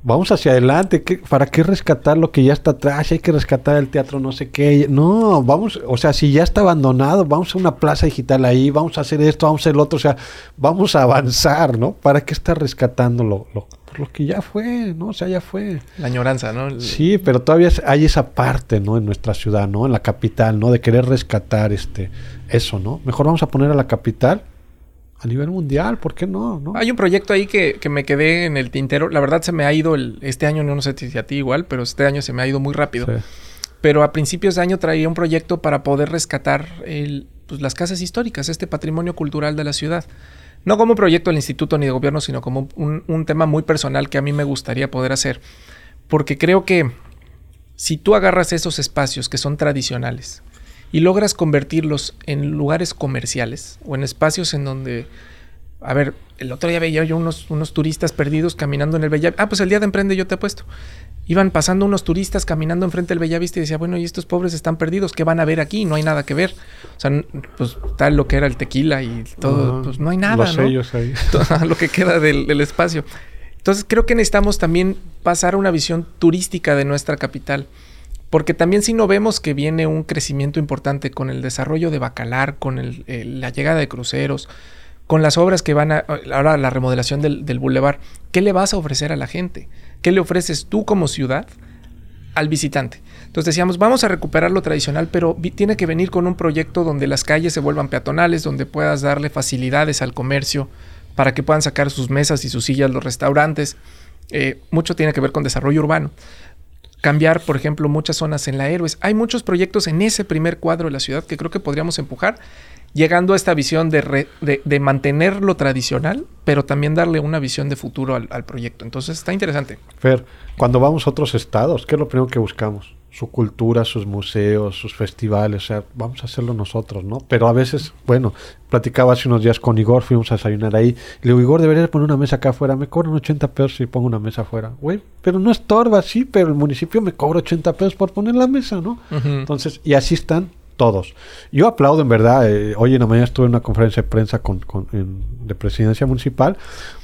vamos hacia adelante, ¿qué, ¿para qué rescatar lo que ya está atrás? Hay que rescatar el teatro no sé qué. No, vamos, o sea, si ya está abandonado, vamos a una plaza digital ahí, vamos a hacer esto, vamos a hacer lo otro, o sea, vamos a avanzar, ¿no? ¿Para qué estar rescatando lo, lo, lo que ya fue, ¿no? O sea, ya fue. La añoranza, ¿no? El... Sí, pero todavía hay esa parte, ¿no? En nuestra ciudad, ¿no? En la capital, ¿no? De querer rescatar este, eso, ¿no? Mejor vamos a poner a la capital a nivel mundial, ¿por qué no? no? Hay un proyecto ahí que, que, me quedé en el tintero. La verdad se me ha ido el, este año, no sé si a ti igual, pero este año se me ha ido muy rápido. Sí. Pero a principios de año traía un proyecto para poder rescatar el, pues, las casas históricas, este patrimonio cultural de la ciudad. No como proyecto del instituto ni de gobierno, sino como un, un tema muy personal que a mí me gustaría poder hacer. Porque creo que si tú agarras esos espacios que son tradicionales y logras convertirlos en lugares comerciales o en espacios en donde, a ver, el otro día veía yo unos, unos turistas perdidos caminando en el Bellavista. Ah, pues el día de Emprende yo te he puesto. Iban pasando unos turistas caminando enfrente del Bellavista y decía, bueno, y estos pobres están perdidos, ¿qué van a ver aquí? No hay nada que ver. O sea, pues tal lo que era el tequila y todo, pues no hay nada, Los ¿no? sellos ahí. [LAUGHS] lo que queda del, del espacio. Entonces creo que necesitamos también pasar a una visión turística de nuestra capital. Porque también si no vemos que viene un crecimiento importante con el desarrollo de Bacalar, con el, la llegada de cruceros, con las obras que van a, ahora la remodelación del, del bulevar, ¿qué le vas a ofrecer a la gente? ¿Qué le ofreces tú como ciudad al visitante? Entonces decíamos, vamos a recuperar lo tradicional, pero tiene que venir con un proyecto donde las calles se vuelvan peatonales, donde puedas darle facilidades al comercio para que puedan sacar sus mesas y sus sillas los restaurantes. Eh, mucho tiene que ver con desarrollo urbano cambiar, por ejemplo, muchas zonas en la Héroes. Hay muchos proyectos en ese primer cuadro de la ciudad que creo que podríamos empujar, llegando a esta visión de, re- de, mantener lo tradicional, pero también darle una visión de futuro al, al proyecto. Entonces está interesante. Fer, cuando vamos a otros estados, ¿qué es lo primero que buscamos? Su cultura, sus museos, sus festivales, o sea, vamos a hacerlo nosotros, ¿no? Pero a veces, bueno, platicaba hace unos días con Igor, fuimos a desayunar ahí, le digo, Igor, debería poner una mesa acá afuera, me cobran 80 pesos si pongo una mesa afuera. Güey, pero no estorba, sí, pero el municipio me cobra 80 pesos por poner la mesa, ¿no? Entonces, y así están todos. Yo aplaudo en verdad. eh, hoy en la mañana estuve en una conferencia de prensa con, con- en- de presidencia municipal,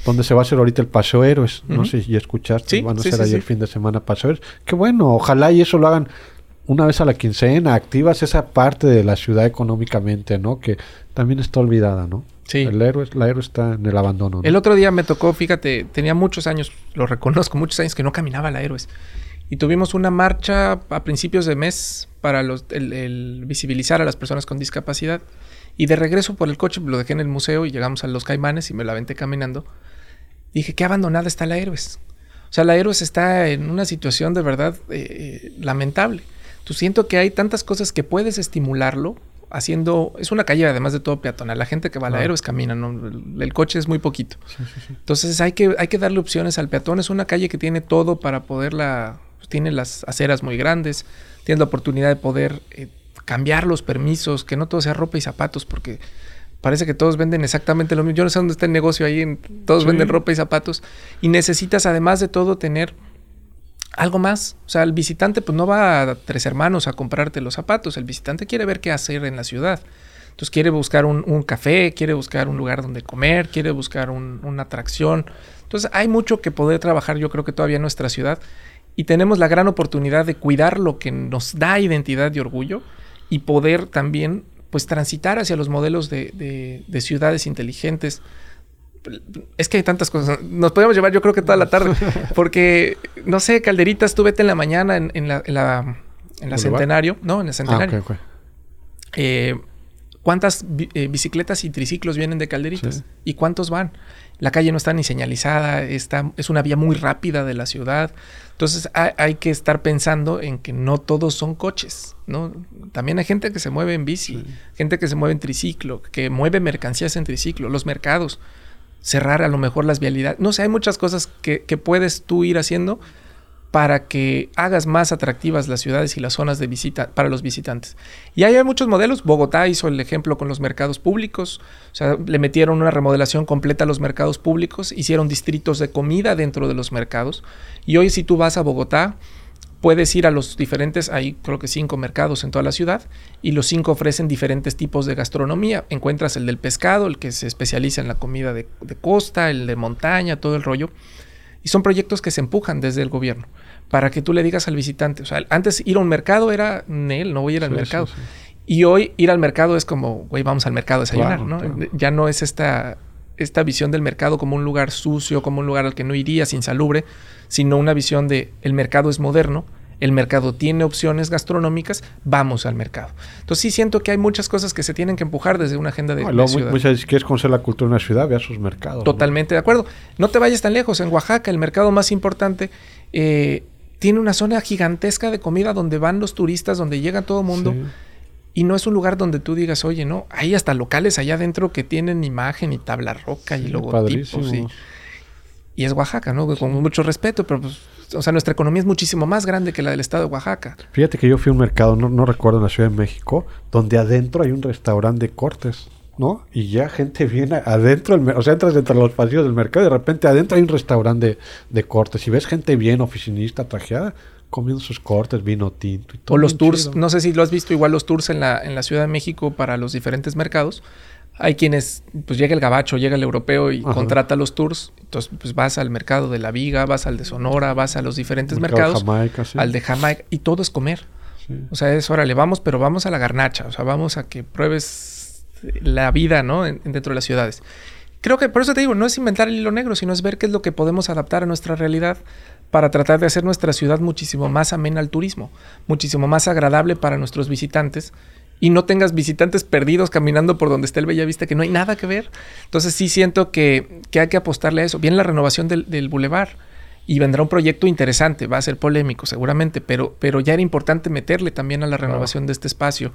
donde se va a hacer ahorita el Paseo Héroes. No sé si escuchaste, Sí, van a sí, hacer sí, ahí el fin de semana Paseo Héroes. Qué bueno, ojalá y eso lo hagan una vez a la quincena, activas esa parte de la ciudad económicamente, ¿no? Que también está olvidada, ¿no? Sí. El héroe, la héroe está en el abandono. ¿no? El otro día me tocó, fíjate, tenía muchos años, lo reconozco, muchos años que no caminaba la Héroes. Y tuvimos una marcha a principios de mes para los, el, el visibilizar a las personas con discapacidad. Y de regreso por el coche, lo dejé en el museo y llegamos a Los Caimanes y me la aventé caminando. Dije, qué abandonada está la Héroes. O sea, la Héroes está en una situación de verdad eh, lamentable. Tú siento que hay tantas cosas que puedes estimularlo haciendo... Es una calle además de todo peatonal. La gente que va a la. Héroes camina, ¿no? el, el coche es muy poquito. Sí, sí, sí. Entonces hay que, hay que darle opciones al peatón. Es una calle que tiene todo para poderla... pues, tiene las aceras muy grandes, tiene la oportunidad de poder eh, cambiar los permisos, que no todo sea ropa y zapatos, porque parece que todos venden exactamente lo mismo. Yo no sé dónde está el negocio ahí, en- todos Sí. venden ropa y zapatos. Y necesitas además de todo tener algo más. O sea, el visitante pues no va a Tres Hermanos a comprarte los zapatos. El visitante quiere ver qué hacer en la ciudad. Entonces quiere buscar un, un café, quiere buscar un lugar donde comer, quiere buscar un- una atracción. Entonces hay mucho que poder trabajar yo creo que todavía en nuestra ciudad. Y tenemos la gran oportunidad de cuidar lo que nos da identidad y orgullo y poder también pues transitar hacia los modelos de, de- de ciudades inteligentes. Es que hay tantas cosas. Nos podemos llevar yo creo que toda la tarde. [LAUGHS] Porque, no sé, Calderitas, tú vete en la mañana en, en la, en la, en la. Centenario. No, en la Ah, Centenario. Eh, ¿Cuántas eh, bicicletas y triciclos vienen de Calderitas? Sí. ¿Y cuántos van? La calle no está ni señalizada, está, es una vía muy rápida de la ciudad. Entonces hay, hay que estar pensando en que no todos son coches, ¿no? También hay gente que se mueve en bici, Sí. gente que se mueve en triciclo, que mueve mercancías en triciclo, los mercados, cerrar a lo mejor las vialidades. No sé, hay muchas cosas que, que puedes tú ir haciendo para que hagas más atractivas las ciudades y las zonas de visita para los visitantes. Y ahí hay muchos modelos. Bogotá hizo el ejemplo con los mercados públicos. O sea, le metieron una remodelación completa a los mercados públicos, hicieron distritos de comida dentro de los mercados. Y hoy si tú vas a Bogotá, puedes ir a los diferentes, hay creo que cinco mercados en toda la ciudad, y los cinco ofrecen diferentes tipos de gastronomía. Encuentras el del pescado, el que se especializa en la comida de, de costa, el de montaña, todo el rollo. Y son proyectos que se empujan desde el gobierno para que tú le digas al visitante. O sea, antes ir a un mercado era, Nel, no voy a ir al mercado. sí, sí. Y hoy ir al mercado es como, güey, vamos al mercado a desayunar, Claro, ¿no? claro. Ya no es esta, esta visión del mercado como un lugar sucio, como un lugar al que no irías, insalubre, sino una visión de el mercado es moderno, el mercado tiene opciones gastronómicas, vamos al mercado. Entonces sí siento que hay muchas cosas que se tienen que empujar desde una agenda de, No, y de ciudad. muchas veces, si quieres conocer la cultura de una ciudad, ve a sus mercados. ¿no? Totalmente de acuerdo. No te vayas tan lejos. En Oaxaca, el mercado más importante, eh, tiene una zona gigantesca de comida donde van los turistas, donde llega todo el mundo. Sí. Y no es un lugar donde tú digas, oye, no, hay hasta locales allá adentro que tienen imagen y tabla roca y Sí, logotipos. Y, y es Oaxaca, ¿no? Con mucho respeto, pero pues O sea, nuestra economía es muchísimo más grande que la del estado de Oaxaca. Fíjate que yo fui a un mercado, no, no recuerdo, en la Ciudad de México, donde adentro hay un restaurante de cortes. ¿no? Y ya gente viene adentro, o sea, entras entre los pasillos del mercado y de repente adentro hay un restaurante de, cortes y ves gente bien oficinista, trajeada, comiendo sus cortes, vino tinto y todo. O los tours, no sé si lo has visto, igual los tours en la, en la Ciudad de México para los diferentes mercados. Hay quienes, pues llega el gabacho, llega el europeo y contrata los tours. Entonces, pues vas al mercado de La Viga, vas al de Sonora, vas a los diferentes mercados. Jamaica, Al de Jamaica. Y todo es comer. O sea, es, órale, vamos, pero vamos a la garnacha. O sea, vamos a que pruebes la vida, ¿no? dentro de las ciudades. Creo que por eso te digo, no es inventar el hilo negro, sino es ver qué es lo que podemos adaptar a nuestra realidad para tratar de hacer nuestra ciudad muchísimo más amena al turismo, muchísimo más agradable para nuestros visitantes y no tengas visitantes perdidos caminando por donde está el Bellavista, que no hay nada que ver. Entonces sí siento que, hay que apostarle a eso. Bien la renovación del, del bulevar y vendrá un proyecto interesante, va a ser polémico seguramente, pero, pero ya era importante meterle también a la renovación de este espacio.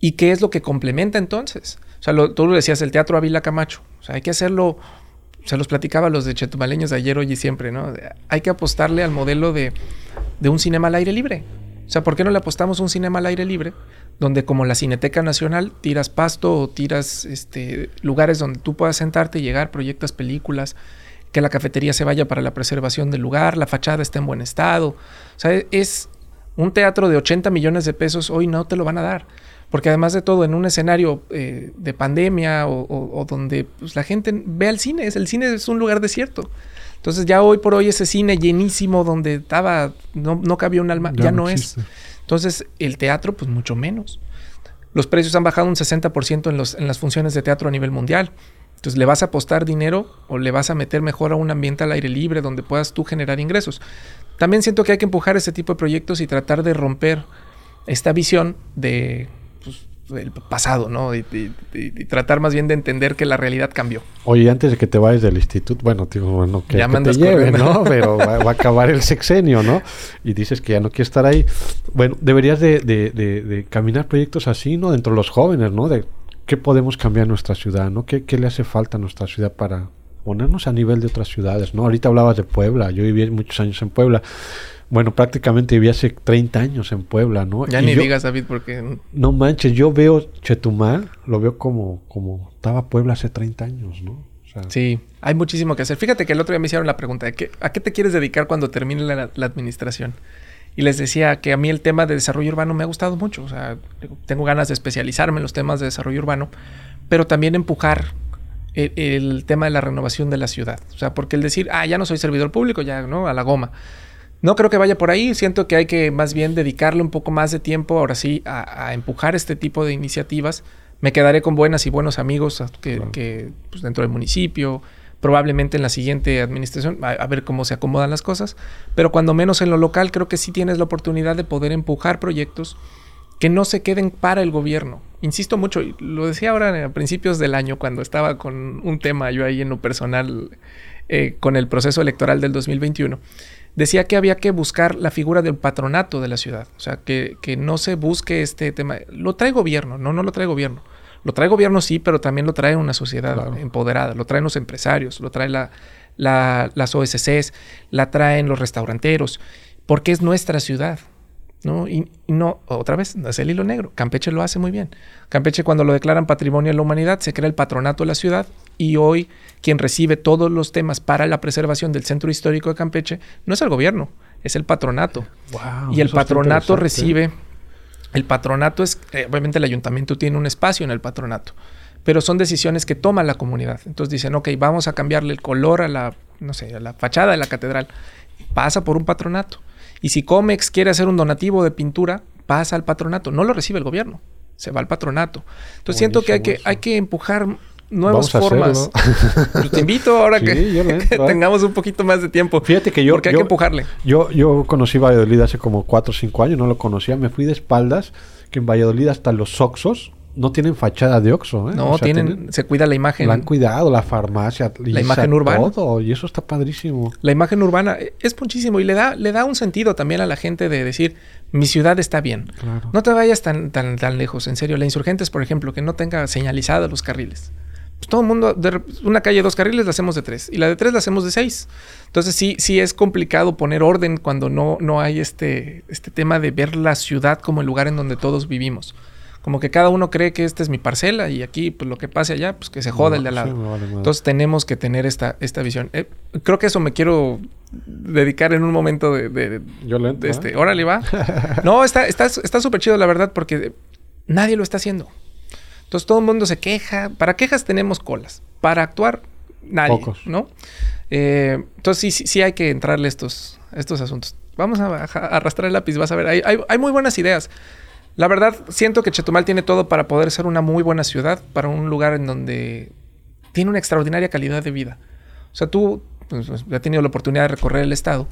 ¿Y qué es lo que complementa entonces? O sea, tú lo decías, el Teatro Ávila Camacho. O sea, hay que hacerlo se los platicaba a los de chetumaleños de ayer, hoy y siempre, ¿no? Hay que apostarle al modelo de, un cinema al aire libre. O sea, ¿por qué no le apostamos un cinema al aire libre? Donde como la Cineteca Nacional tiras pasto o tiras este, lugares donde tú puedas sentarte y llegar, proyectas películas, que la cafetería se vaya para la preservación del lugar, la fachada esté en buen estado. O sea, es un teatro de 80 millones de pesos, hoy no te lo van a dar. Porque además de todo, en un escenario eh, de pandemia o, donde pues, la gente ve al cine, el cine es un lugar desierto. Entonces ya hoy por hoy ese cine llenísimo donde estaba, no, no cabía un alma, ya, no, es. Entonces el teatro, pues mucho menos. Los precios han bajado un 60% en, los, en las funciones de teatro a nivel mundial. Entonces, ¿le vas a apostar dinero o le vas a meter mejor a un ambiente al aire libre donde puedas tú generar ingresos? También siento que hay que empujar ese tipo de proyectos y tratar de romper esta visión de el pasado, ¿no? Y, tratar más bien de entender que la realidad cambió. Oye, antes de que te vayas del instituto, bueno, digo, bueno, que, te lleve, ¿no? [LAUGHS] Pero va, a acabar el sexenio, ¿no? Y dices que ya no quieres estar ahí. Bueno, deberías de, de, caminar proyectos así, ¿no? Dentro de los jóvenes, ¿no? De qué podemos cambiar en nuestra ciudad, ¿no? ¿Qué, qué le hace falta a nuestra ciudad para ponernos a nivel de otras ciudades, ¿no? Ahorita hablabas de Puebla, yo viví muchos años en Puebla bueno, prácticamente viví hace 30 años en Puebla, ¿no? Ya ni digas, David, porque... No manches, yo veo Chetumal, lo veo como, como estaba Puebla hace 30 años, ¿no? sí, hay muchísimo que hacer. Fíjate que el otro día me hicieron la pregunta de ¿a qué te quieres dedicar cuando termine la, administración? Y les decía que a mí el tema de desarrollo urbano me ha gustado mucho. O sea, tengo ganas de especializarme en los temas de desarrollo urbano, pero también empujar el, el, tema de la renovación de la ciudad. O sea, porque el decir, ah, ya no soy servidor público, ya, ¿no? A la goma. No creo que vaya por ahí, siento que hay que más bien dedicarle un poco más de tiempo ahora sí a, empujar este tipo de iniciativas. Me quedaré con buenas y buenos amigos que, pues, dentro del municipio, probablemente en la siguiente administración, a, ver cómo se acomodan las cosas, pero cuando menos en lo local creo que sí tienes la oportunidad de poder empujar proyectos que no se queden para el gobierno. Insisto mucho, y lo decía ahora a principios del año cuando estaba con un tema yo ahí en lo personal eh, con el proceso electoral del 2021 decía que había que buscar la figura del patronato de la ciudad. O sea, que, no se busque este tema. Lo trae gobierno, no, no lo trae gobierno. Lo trae gobierno sí, pero también lo trae una sociedad empoderada, lo traen los empresarios, lo trae la, las OSCs, la traen los restauranteros, porque es nuestra ciudad. ¿No? Y, no, otra vez, es el hilo negro. Campeche lo hace muy bien. Campeche, cuando lo declaran patrimonio de la humanidad, se crea el patronato de la ciudad y hoy quien recibe todos los temas para la preservación del centro histórico de Campeche no es el gobierno, es el patronato. y el patronato recibe. El patronato es, eh, obviamente el ayuntamiento tiene un espacio en el patronato, pero son decisiones que toma la comunidad. Entonces dicen, ok, vamos a cambiarle el color a la, no sé, a la fachada de la catedral. Pasa por un patronato. Y si Comex quiere hacer un donativo de pintura, pasa al patronato. No lo recibe el gobierno, se va al patronato. Entonces siento que hay, que hay que empujar nuevas formas. [LAUGHS] Pues te invito ahora que, [LAUGHS] tengamos un poquito más de tiempo. Fíjate que yo... Porque hay que empujarle. Yo, yo conocí Valladolid hace como 4 o 5 años, no lo conocía. Me fui de espaldas, que en Valladolid hasta los Oxos no tienen fachada de Oxxo, ¿eh? No, tienen, se cuida la imagen. La han cuidado, la farmacia, la imagen urbana. Todo, y eso está padrísimo. La imagen urbana eh, es muchísimo y le da, le da un sentido también a la gente de decir, mi ciudad está bien. No te vayas tan, tan, tan lejos, en serio. La Insurgentes, por ejemplo, que no tenga señalizados los carriles. pues todo el mundo, de, una calle de dos carriles la hacemos de tres y la de tres la hacemos de seis. Entonces sí, sí es complicado poner orden cuando no, no hay este, este tema de ver la ciudad como el lugar en donde todos vivimos. Como que cada uno cree que esta es mi parcela y aquí, pues lo que pase allá, pues que se joda el de al lado. Entonces tenemos que tener esta, esta visión. Eh, creo que eso me quiero dedicar en un momento de... de, Yo le de este, órale, va. [LAUGHS] no, está súper está, súper chido, la verdad, porque nadie lo está haciendo. Entonces todo el mundo se queja. Para quejas tenemos colas. Para actuar, nadie. Pocos. ¿No? Eh, entonces sí, sí, hay que entrarle estos, estos asuntos. Vamos a, arrastrar el lápiz, vas a ver. Hay, hay, hay muy buenas ideas. La verdad, siento que Chetumal tiene todo para poder ser una muy buena ciudad, para un lugar en donde tiene una extraordinaria calidad de vida. O sea, tú pues, pues has tenido la oportunidad de recorrer el estado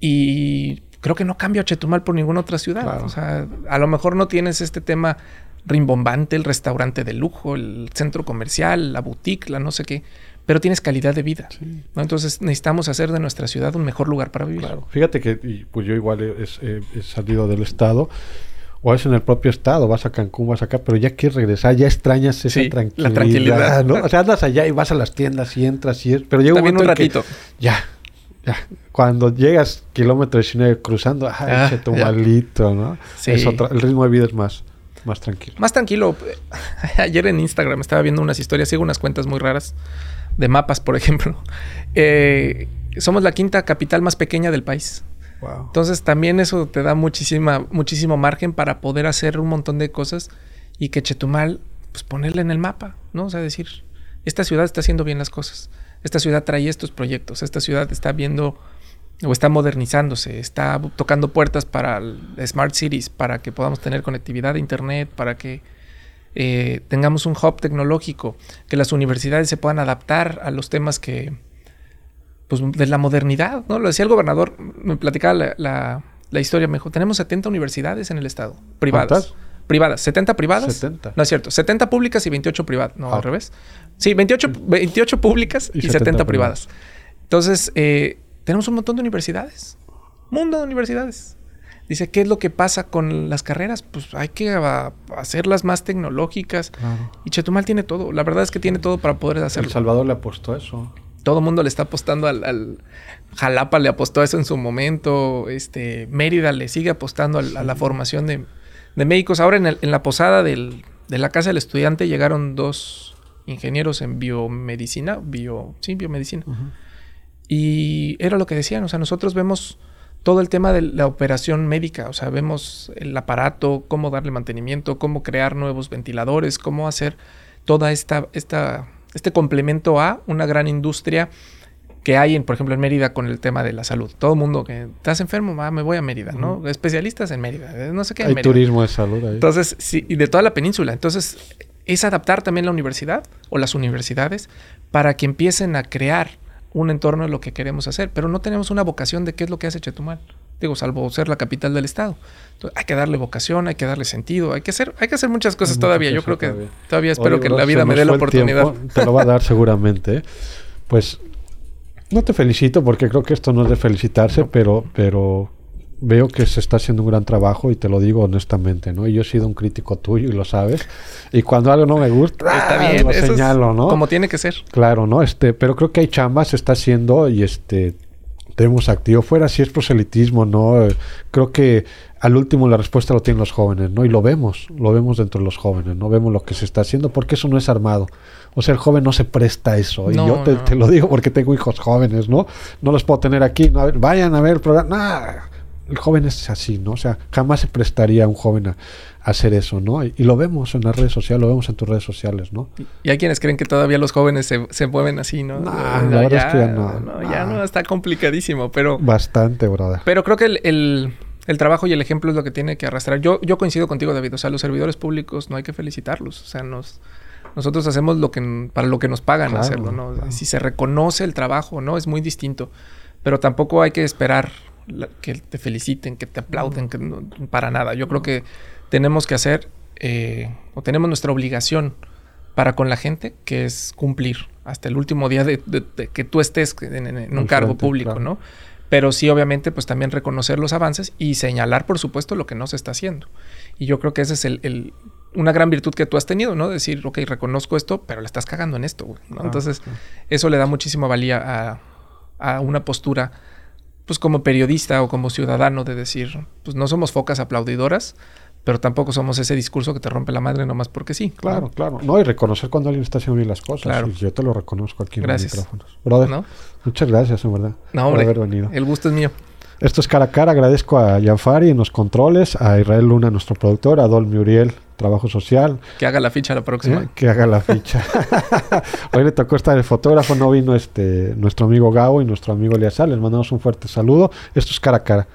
y creo que no cambia Chetumal por ninguna otra ciudad. O sea, a lo mejor no tienes este tema rimbombante, el restaurante de lujo, el centro comercial, la boutique, la no sé qué, pero tienes calidad de vida. Entonces necesitamos hacer de nuestra ciudad un mejor lugar para vivir. Claro. Fíjate que pues yo igual he, salido del estado o es en el propio estado, vas a Cancún, vas acá, pero ya quieres regresar, ya extrañas esa tranquilidad, la tranquilidad, ¿no? O sea, andas allá y vas a las tiendas y entras y pero llega un, ratito. ya, ya, cuando llegas kilómetro 19 cruzando, ay, ah, tu malito, ¿no? Sí. Es otra, el ritmo de vida es más más tranquilo. Más tranquilo. [LAUGHS] Ayer en Instagram estaba viendo unas historias, sigo unas cuentas muy raras de mapas, por ejemplo. [LAUGHS] Eh, somos la quinta capital más pequeña del país. Entonces también eso te da muchísima, muchísimo margen para poder hacer un montón de cosas y que Chetumal, pues ponerle en el mapa, ¿no? O sea, decir, esta ciudad está haciendo bien las cosas. Esta ciudad trae estos proyectos. Esta ciudad está viendo o está modernizándose, está tocando puertas para smart cities, para que podamos tener conectividad de internet, para que eh, tengamos un hub tecnológico, que las universidades se puedan adaptar a los temas que, pues, de la modernidad, ¿no? Lo decía el gobernador, me platicaba la, historia, me dijo, tenemos 70 universidades en el estado, privadas. Privadas, 70 privadas. 70. No es cierto, 70 públicas y 28 privadas. No, al ah. revés. Sí, 28, 28 públicas y, 70, privadas. Entonces, eh, tenemos un montón de universidades. Mundo de universidades. Dice, ¿qué es lo que pasa con las carreras? Pues hay que hacerlas más tecnológicas. Y Chetumal tiene todo. La verdad es que tiene todo para poder hacerlo. El Salvador le apostó a eso. Todo el mundo le está apostando al, Jalapa le apostó a eso en su momento. Este, Mérida le sigue apostando a, la formación de, médicos. Ahora en, la posada de la casa del estudiante llegaron dos ingenieros en biomedicina. Bio, sí, biomedicina. Y era lo que decían. O sea, nosotros vemos todo el tema de la operación médica, o sea, vemos el aparato, cómo darle mantenimiento, cómo crear nuevos ventiladores, cómo hacer toda esta, esta este complemento a una gran industria que hay, en, por ejemplo, en Mérida con el tema de la salud. Todo el mundo que estás enfermo, me voy a Mérida, ¿no? Especialistas en Mérida, eh, no sé qué. Hay turismo de salud ahí. Entonces, sí, y de toda la península. Entonces, es adaptar también la universidad o las universidades para que empiecen a crear un entorno de lo que queremos hacer, pero no tenemos una vocación de qué es lo que hace Chetumal. Digo, salvo ser la capital del estado. hay que darle vocación, hay que darle sentido, hay que hacer, hay que hacer muchas cosas todavía. Yo creo que todavía, espero que la vida me dé la oportunidad. te lo va a dar seguramente. Pues no te felicito porque creo que esto no es de felicitarse, pero, pero veo que se está haciendo un gran trabajo y te lo digo honestamente, ¿no? Y yo he sido un crítico tuyo y lo sabes. Y cuando algo no me gusta, está ¡ah! bien, lo señalo, ¿no? Como tiene que ser. Claro, ¿no? Este, pero creo que hay chambas, se está haciendo y este tenemos activo fuera si es proselitismo, ¿no? Creo que al último la respuesta lo tienen los jóvenes, ¿no? Y lo vemos, lo vemos dentro de los jóvenes, ¿no? Vemos lo que se está haciendo porque eso no es armado. O sea, el joven no se presta a eso. y yo te, lo digo porque tengo hijos jóvenes, ¿no? No los puedo tener aquí, ¿no? vayan a ver el programa el joven es así, ¿no? O sea, jamás se prestaría a un joven a, hacer eso, ¿no? Y, lo vemos en las redes sociales, lo vemos en tus redes sociales, ¿no? Y hay quienes creen que todavía los jóvenes se, se mueven así, ¿no? No, la verdad ya, es que ya no. ya no, está complicadísimo, pero... Bastante, brother. Pero creo que el, el, trabajo y el ejemplo es lo que tiene que arrastrar. Yo, yo coincido contigo, David. O sea, los servidores públicos no hay que felicitarlos. O sea, nos... Nosotros hacemos lo que para lo que nos pagan hacerlo, ¿no? Si se reconoce el trabajo, ¿no? Es muy distinto. Pero tampoco hay que esperar que te feliciten, que te aplauden, que para nada. Yo creo que tenemos que hacer eh, o tenemos nuestra obligación para con la gente, que es cumplir hasta el último día de, que tú estés en, un cargo público, ¿no? Pero sí, obviamente, pues también reconocer los avances y señalar, por supuesto, lo que no se está haciendo. Y yo creo que ese es el, una gran virtud que tú has tenido, ¿no? Decir, ok, reconozco esto, pero le estás cagando en esto, güey. ¿no? Entonces, eso le da muchísima valía a, a, una postura, pues como periodista o como ciudadano, de decir, pues no somos focas aplaudidoras, pero tampoco somos ese discurso que te rompe la madre nomás porque sí. Claro, claro. No, y reconocer cuando alguien está haciendo bien las cosas. Claro. yo te lo reconozco aquí en los micrófonos. Brother, muchas gracias, en verdad, no, por haber venido. El gusto es mío. Esto es cara a cara. Agradezco a Janfari en los controles, a Israel Luna, nuestro productor, a Dolmi Uriel, trabajo social. Que haga la ficha la próxima. Eh, que haga la ficha. [LAUGHS] Hoy le tocó estar el fotógrafo, no vino este nuestro amigo Gabo y nuestro amigo Eliasal. Les mandamos un fuerte saludo. Esto es cara a cara.